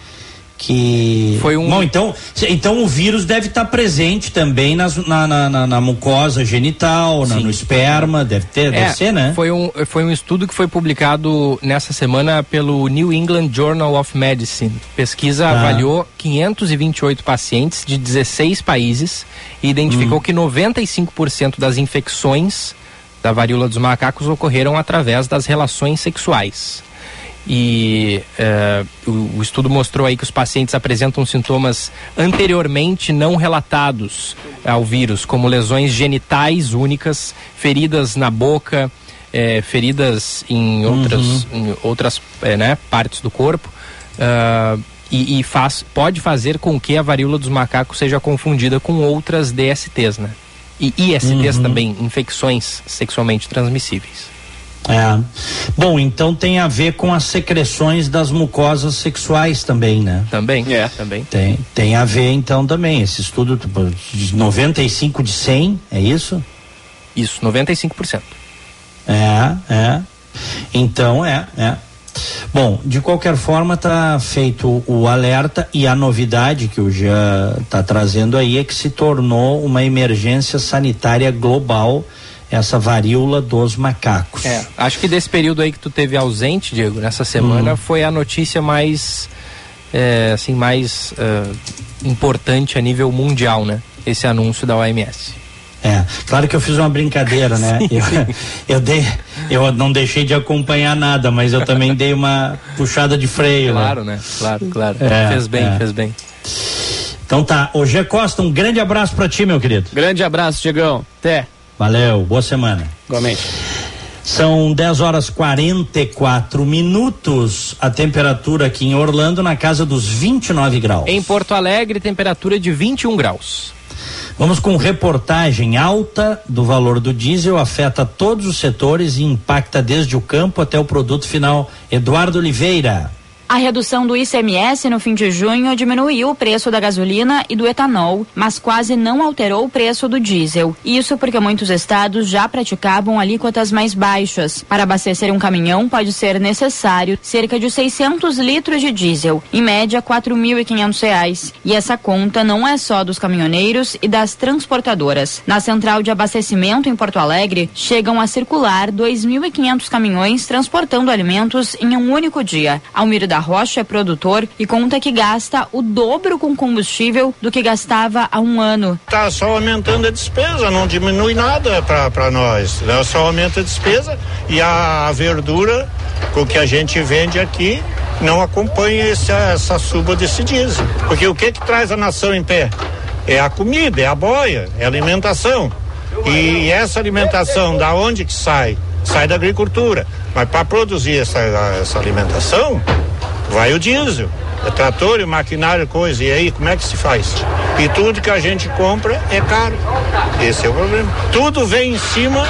que foi um bom então então o vírus deve estar presente também nas, na, na, na, na mucosa genital na, no esperma deve ter é, deve ser né foi um foi um estudo que foi publicado nessa semana pelo New England Journal of Medicine pesquisa ah. avaliou 528 pacientes de 16 países e identificou hum. que 95% das infecções da varíola dos macacos ocorreram através das relações sexuais e uh, o, o, estudo mostrou aí que os pacientes apresentam sintomas anteriormente não relatados ao vírus, como lesões genitais únicas, feridas na boca, eh, feridas em outras, uhum. em outras eh, né, partes do corpo. Uh, e, e faz, pode fazer com que a varíola dos macacos seja confundida com outras DSTs, né? E ISTs uhum. também, infecções sexualmente transmissíveis. É. Bom, então tem a ver com as secreções das mucosas sexuais também, né? Também, é. Também. Tem, tem a ver então também. Esse estudo tipo, de 95 de 100, é isso? Isso, 95%. É, é. Então é, é. Bom, de qualquer forma está feito o alerta e a novidade que o Jean está trazendo aí é que se tornou uma emergência sanitária global essa varíola dos macacos. É, acho que desse período aí que tu teve ausente, Diego, nessa semana, hum. foi a notícia mais, é, assim, mais uh, importante a nível mundial, né? Esse anúncio da OMS. É, claro que eu fiz uma brincadeira, né? <laughs> Sim, eu, sim. eu dei, eu não deixei de acompanhar nada, mas eu também dei uma puxada de freio. Né? Claro, né? né? Claro, claro. É, fez bem, é. fez bem. Então tá, o G Costa, um grande abraço para ti, meu querido. Grande abraço, Diegão. Até. Valeu, boa semana. Igualmente. São 10 horas 44 minutos. A temperatura aqui em Orlando na casa dos 29 graus. Em Porto Alegre, temperatura de 21 graus. Vamos com reportagem alta do valor do diesel afeta todos os setores e impacta desde o campo até o produto final. Eduardo Oliveira. A redução do ICMS no fim de junho diminuiu o preço da gasolina e do etanol, mas quase não alterou o preço do diesel. Isso porque muitos estados já praticavam alíquotas mais baixas. Para abastecer um caminhão pode ser necessário cerca de 600 litros de diesel, em média R$ 4.500. E essa conta não é só dos caminhoneiros e das transportadoras. Na central de abastecimento em Porto Alegre, chegam a circular 2.500 caminhões transportando alimentos em um único dia. Almir da Rocha é produtor e conta que gasta o dobro com combustível do que gastava há um ano. Tá só aumentando a despesa, não diminui nada para nós. Né? Só aumenta a despesa e a verdura com que a gente vende aqui não acompanha esse, essa suba desse diesel. Porque o que que traz a nação em pé? É a comida, é a boia, é a alimentação. E essa alimentação, da onde que sai? Sai da agricultura. Mas para produzir essa, essa alimentação, vai o diesel. É trator, maquinário, coisa. E aí, como é que se faz? E tudo que a gente compra é caro. Esse é o problema. Tudo vem em cima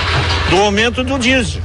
do aumento do diesel.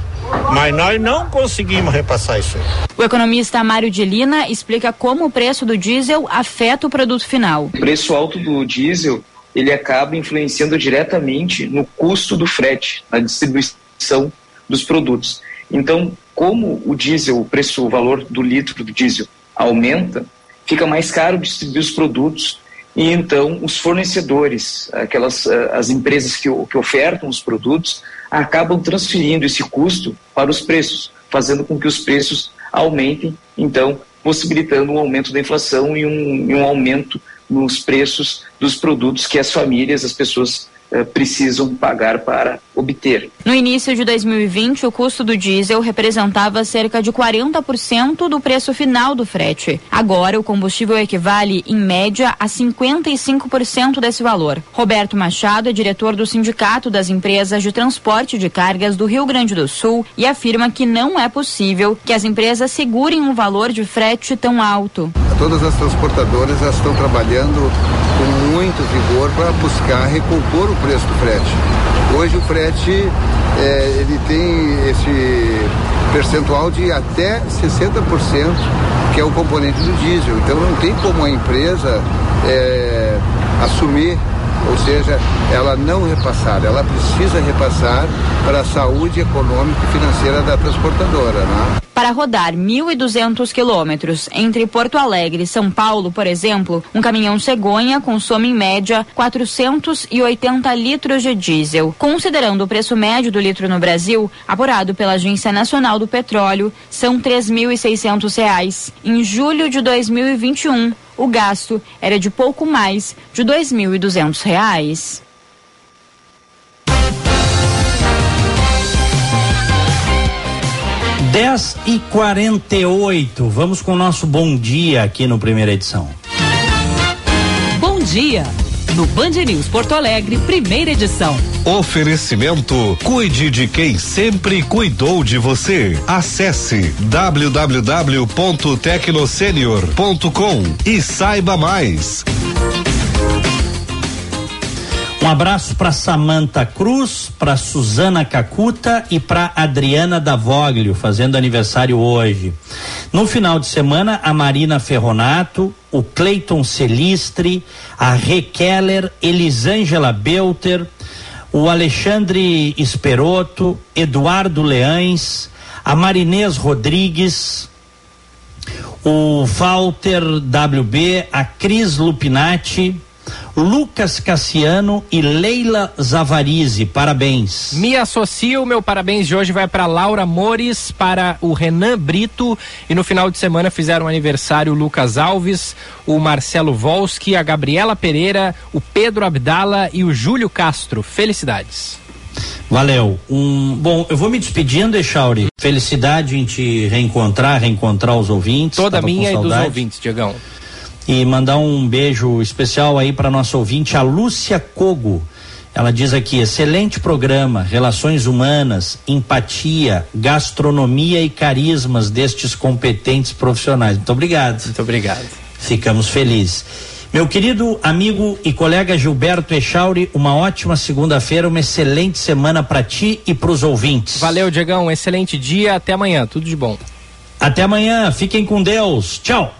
Mas nós não conseguimos repassar isso. O economista Mário Dilina explica como o preço do diesel afeta o produto final. O preço alto do diesel ele acaba influenciando diretamente no custo do frete, na distribuição dos produtos. Então, como o diesel, o preço, o valor do litro do diesel aumenta, fica mais caro distribuir os produtos e então os fornecedores, aquelas eh, as empresas que, que ofertam os produtos, acabam transferindo esse custo para os preços, fazendo com que os preços aumentem, então possibilitando um aumento da inflação e um, um aumento nos preços dos produtos que as famílias, as pessoas precisam pagar para obter. No início de 2020, o custo do diesel representava cerca de 40% do preço final do frete. Agora, o combustível equivale, em média, a 55% desse valor. Roberto Machado é diretor do Sindicato das Empresas de Transporte de Cargas do Rio Grande do Sul e afirma que não é possível que as empresas segurem um valor de frete tão alto. Todas as transportadoras estão trabalhando muito vigor para buscar recompor o preço do frete. Hoje o frete é, ele tem esse percentual de até 60%, que é o componente do diesel. Então não tem como a empresa é, assumir ou seja, ela não repassar, ela precisa repassar para a saúde econômica e financeira da transportadora. Né? Para rodar 1.200 quilômetros entre Porto Alegre e São Paulo, por exemplo, um caminhão cegonha consome em média 480 litros de diesel. Considerando o preço médio do litro no Brasil, apurado pela Agência Nacional do Petróleo, são R$ 3.600. Em julho de 2021, o gasto era de pouco mais de R$ 2.200. Dez e quarenta e oito. Vamos com o nosso bom dia aqui no primeira edição. Bom dia no Band News Porto Alegre, primeira edição. Oferecimento: cuide de quem sempre cuidou de você. Acesse www.tecnosenior.com e saiba mais. Um abraço para Samanta Cruz, para Suzana Cacuta e para Adriana Davoglio, fazendo aniversário hoje. No final de semana, a Marina Ferronato, o Cleiton Celistre, a Rê Keller, Elisângela Belter, o Alexandre Esperoto, Eduardo Leães, a Marinês Rodrigues, o Walter WB, a Cris Lupinati, Lucas Cassiano e Leila Zavarize. Parabéns. Me associo, meu parabéns de hoje vai para Laura Mores, para o Renan Brito e no final de semana fizeram aniversário o Lucas Alves, o Marcelo Volski, a Gabriela Pereira, o Pedro Abdala e o Júlio Castro. Felicidades. Valeu. Um, bom, eu vou me despedindo, Echauri. Felicidade em te reencontrar, reencontrar os ouvintes. Toda minha e dos ouvintes, Diegão. E mandar um beijo especial aí para nossa ouvinte, a Lúcia Cogo. Ela diz aqui: excelente programa, relações humanas, empatia, gastronomia e carismas destes competentes profissionais. Muito obrigado. Muito obrigado. Ficamos felizes. Meu querido amigo e colega Gilberto Echauri, uma ótima segunda-feira, uma excelente semana para ti e para os ouvintes. Valeu, Diegão, um excelente dia, até amanhã, tudo de bom. Até amanhã, fiquem com Deus. Tchau.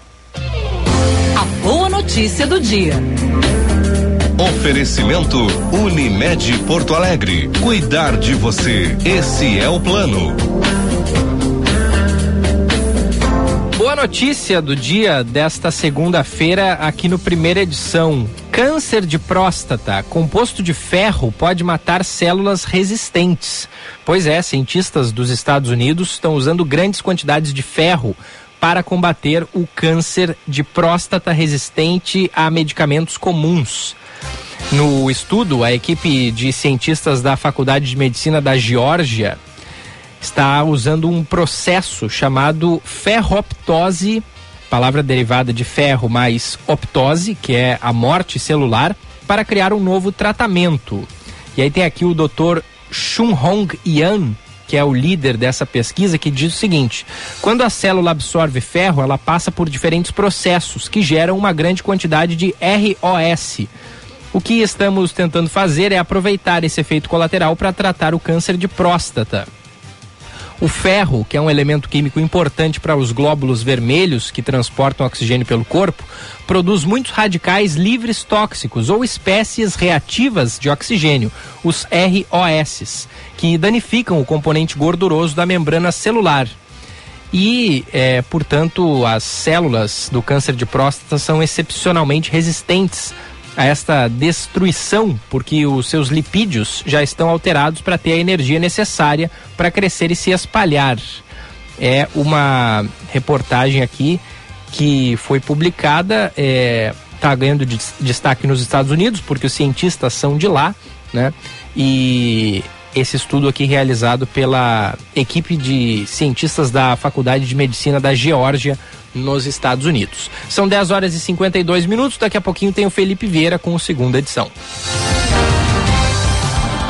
Notícia do dia. Oferecimento Unimed Porto Alegre. Cuidar de você. Esse é o plano. Boa notícia do dia desta segunda-feira aqui no primeira edição. Câncer de próstata, composto de ferro, pode matar células resistentes. Pois é, cientistas dos Estados Unidos estão usando grandes quantidades de ferro para combater o câncer de próstata resistente a medicamentos comuns. No estudo, a equipe de cientistas da Faculdade de Medicina da Geórgia está usando um processo chamado ferroptose, palavra derivada de ferro mais optose, que é a morte celular, para criar um novo tratamento. E aí tem aqui o Dr. Shun Hong Yan, que é o líder dessa pesquisa, que diz o seguinte: quando a célula absorve ferro, ela passa por diferentes processos que geram uma grande quantidade de ROS. O que estamos tentando fazer é aproveitar esse efeito colateral para tratar o câncer de próstata. O ferro, que é um elemento químico importante para os glóbulos vermelhos que transportam oxigênio pelo corpo, produz muitos radicais livres tóxicos ou espécies reativas de oxigênio, os ROS, que danificam o componente gorduroso da membrana celular. E, é, portanto, as células do câncer de próstata são excepcionalmente resistentes a esta destruição, porque os seus lipídios já estão alterados para ter a energia necessária para crescer e se espalhar. É uma reportagem aqui que foi publicada, está é, tá ganhando de, destaque nos Estados Unidos, porque os cientistas são de lá, né? E esse estudo aqui realizado pela equipe de cientistas da Faculdade de Medicina da Geórgia nos Estados Unidos. São 10 horas e 52 minutos. Daqui a pouquinho tem o Felipe Vieira com a segunda edição.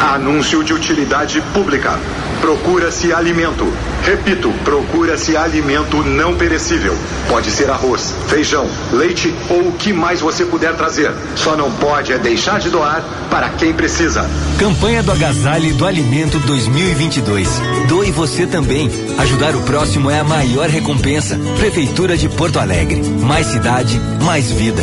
Anúncio de utilidade pública. Procura-se alimento. Repito, procura-se alimento não perecível. Pode ser arroz, feijão, leite ou o que mais você puder trazer. Só não pode é deixar de doar para quem precisa. Campanha do Agasalho do Alimento 2022. Doe você também. Ajudar o próximo é a maior recompensa. Prefeitura de Porto Alegre. Mais cidade, mais vida.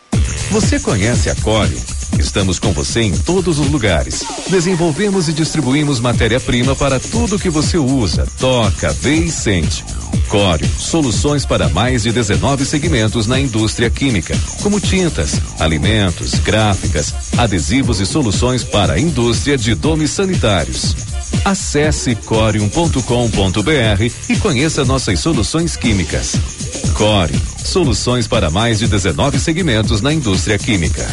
Você conhece a Corium? Estamos com você em todos os lugares. Desenvolvemos e distribuímos matéria-prima para tudo que você usa, toca, vê e sente. Corium, soluções para mais de 19 segmentos na indústria química, como tintas, alimentos, gráficas, adesivos e soluções para a indústria de domes sanitários. Acesse corium.com.br e conheça nossas soluções químicas. Core, soluções para mais de 19 segmentos na indústria química.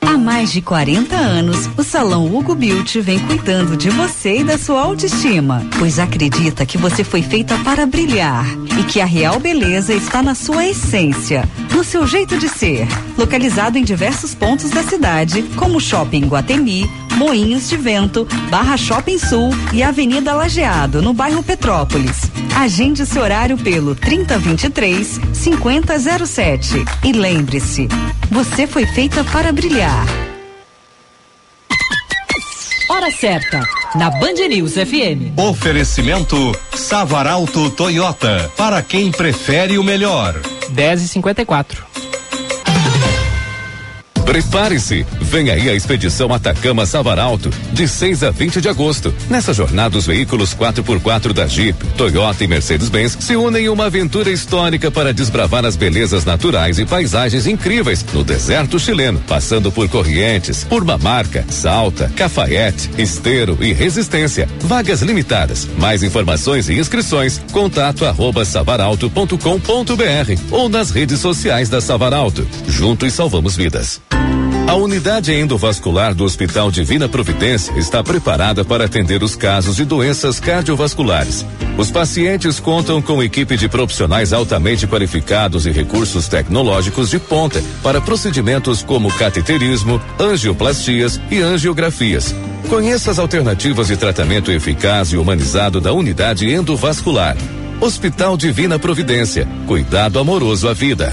Há mais de 40 anos, o Salão Hugo Beauty vem cuidando de você e da sua autoestima, pois acredita que você foi feita para brilhar e que a real beleza está na sua essência, no seu jeito de ser. Localizado em diversos pontos da cidade, como Shopping Guatemi, Moinhos de Vento, Barra Shopping Sul e Avenida Lajeado, no bairro Petrópolis. Agende seu horário pelo 3023 5007. E lembre-se, você foi feita para brilhar. Hora certa, na Band News FM. Oferecimento Savaralto Toyota, para quem prefere o melhor. 10 e 54 Prepare-se! Vem aí a expedição Atacama Savaralto, de 6 a 20 de agosto. Nessa jornada, os veículos 4x4 da Jeep, Toyota e Mercedes-Benz se unem em uma aventura histórica para desbravar as belezas naturais e paisagens incríveis no deserto chileno, passando por Corrientes, por Mamarca, Salta, Cafayete, Esteiro e Resistência. Vagas limitadas. Mais informações e inscrições, contato arroba savaralto.com.br ou nas redes sociais da Savaralto. Juntos salvamos vidas. A unidade endovascular do Hospital Divina Providência está preparada para atender os casos de doenças cardiovasculares. Os pacientes contam com equipe de profissionais altamente qualificados e recursos tecnológicos de ponta para procedimentos como cateterismo, angioplastias e angiografias. Conheça as alternativas de tratamento eficaz e humanizado da unidade endovascular. Hospital Divina Providência. Cuidado amoroso à vida.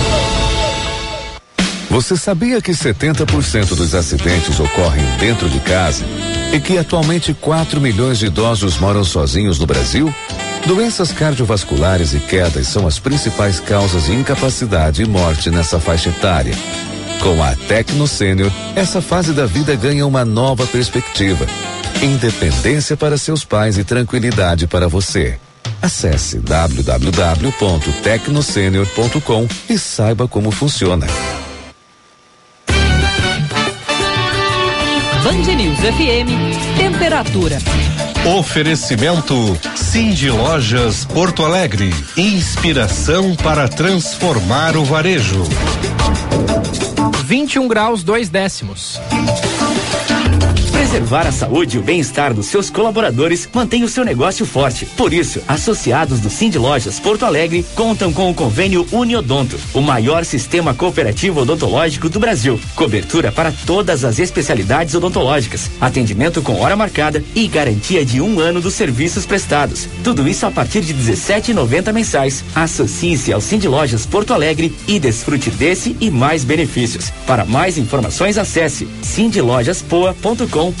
Você sabia que 70% dos acidentes ocorrem dentro de casa e que atualmente 4 milhões de idosos moram sozinhos no Brasil? Doenças cardiovasculares e quedas são as principais causas de incapacidade e morte nessa faixa etária. Com a Tecno Sênior, essa fase da vida ganha uma nova perspectiva. Independência para seus pais e tranquilidade para você. Acesse www.tecnosenior.com e saiba como funciona. Band News FM, temperatura. Oferecimento Cindy Lojas Porto Alegre. Inspiração para transformar o varejo. 21 graus, dois décimos. Preservar a saúde e o bem-estar dos seus colaboradores mantém o seu negócio forte. Por isso, associados do Cindy Lojas Porto Alegre contam com o convênio Uniodonto, o maior sistema cooperativo odontológico do Brasil. Cobertura para todas as especialidades odontológicas, atendimento com hora marcada e garantia de um ano dos serviços prestados. Tudo isso a partir de 17,90 mensais. Associe-se ao Cindy Lojas Porto Alegre e desfrute desse e mais benefícios. Para mais informações, acesse cindylojaspoa.com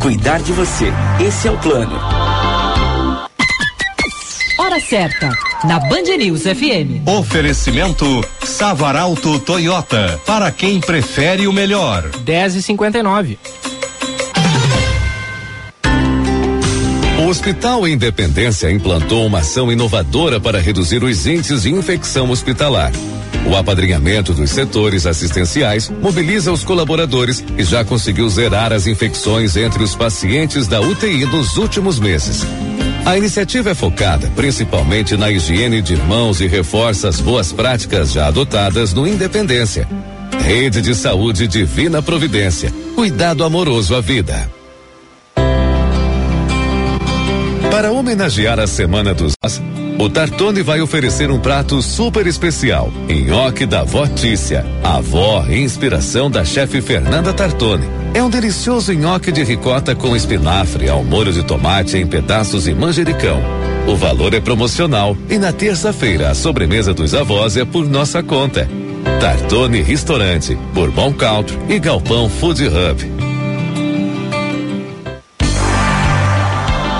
Cuidar de você. Esse é o plano. Hora certa, na Band News FM. Oferecimento Savaralto Toyota, para quem prefere o melhor. 10 e 59 O Hospital Independência implantou uma ação inovadora para reduzir os índices de infecção hospitalar. O apadrinhamento dos setores assistenciais mobiliza os colaboradores e já conseguiu zerar as infecções entre os pacientes da UTI nos últimos meses. A iniciativa é focada principalmente na higiene de mãos e reforça as boas práticas já adotadas no Independência. Rede de Saúde Divina Providência. Cuidado amoroso à vida. Para homenagear a Semana dos o Tartone vai oferecer um prato super especial, nhoque da vó Tícia, a avó inspiração da chefe Fernanda Tartone. É um delicioso nhoque de ricota com espinafre ao molho de tomate em pedaços e manjericão. O valor é promocional e na terça-feira a sobremesa dos avós é por nossa conta. Tartone Restaurante, Bourbon Country e Galpão Food Hub.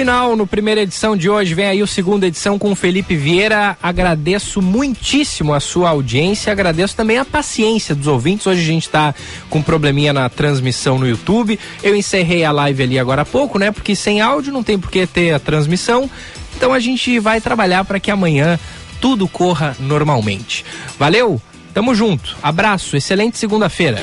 Final no primeira edição de hoje. Vem aí o segunda edição com o Felipe Vieira. Agradeço muitíssimo a sua audiência, agradeço também a paciência dos ouvintes. Hoje a gente está com um probleminha na transmissão no YouTube. Eu encerrei a live ali agora há pouco, né? Porque sem áudio não tem por que ter a transmissão. Então a gente vai trabalhar para que amanhã tudo corra normalmente. Valeu? Tamo junto. Abraço, excelente segunda-feira.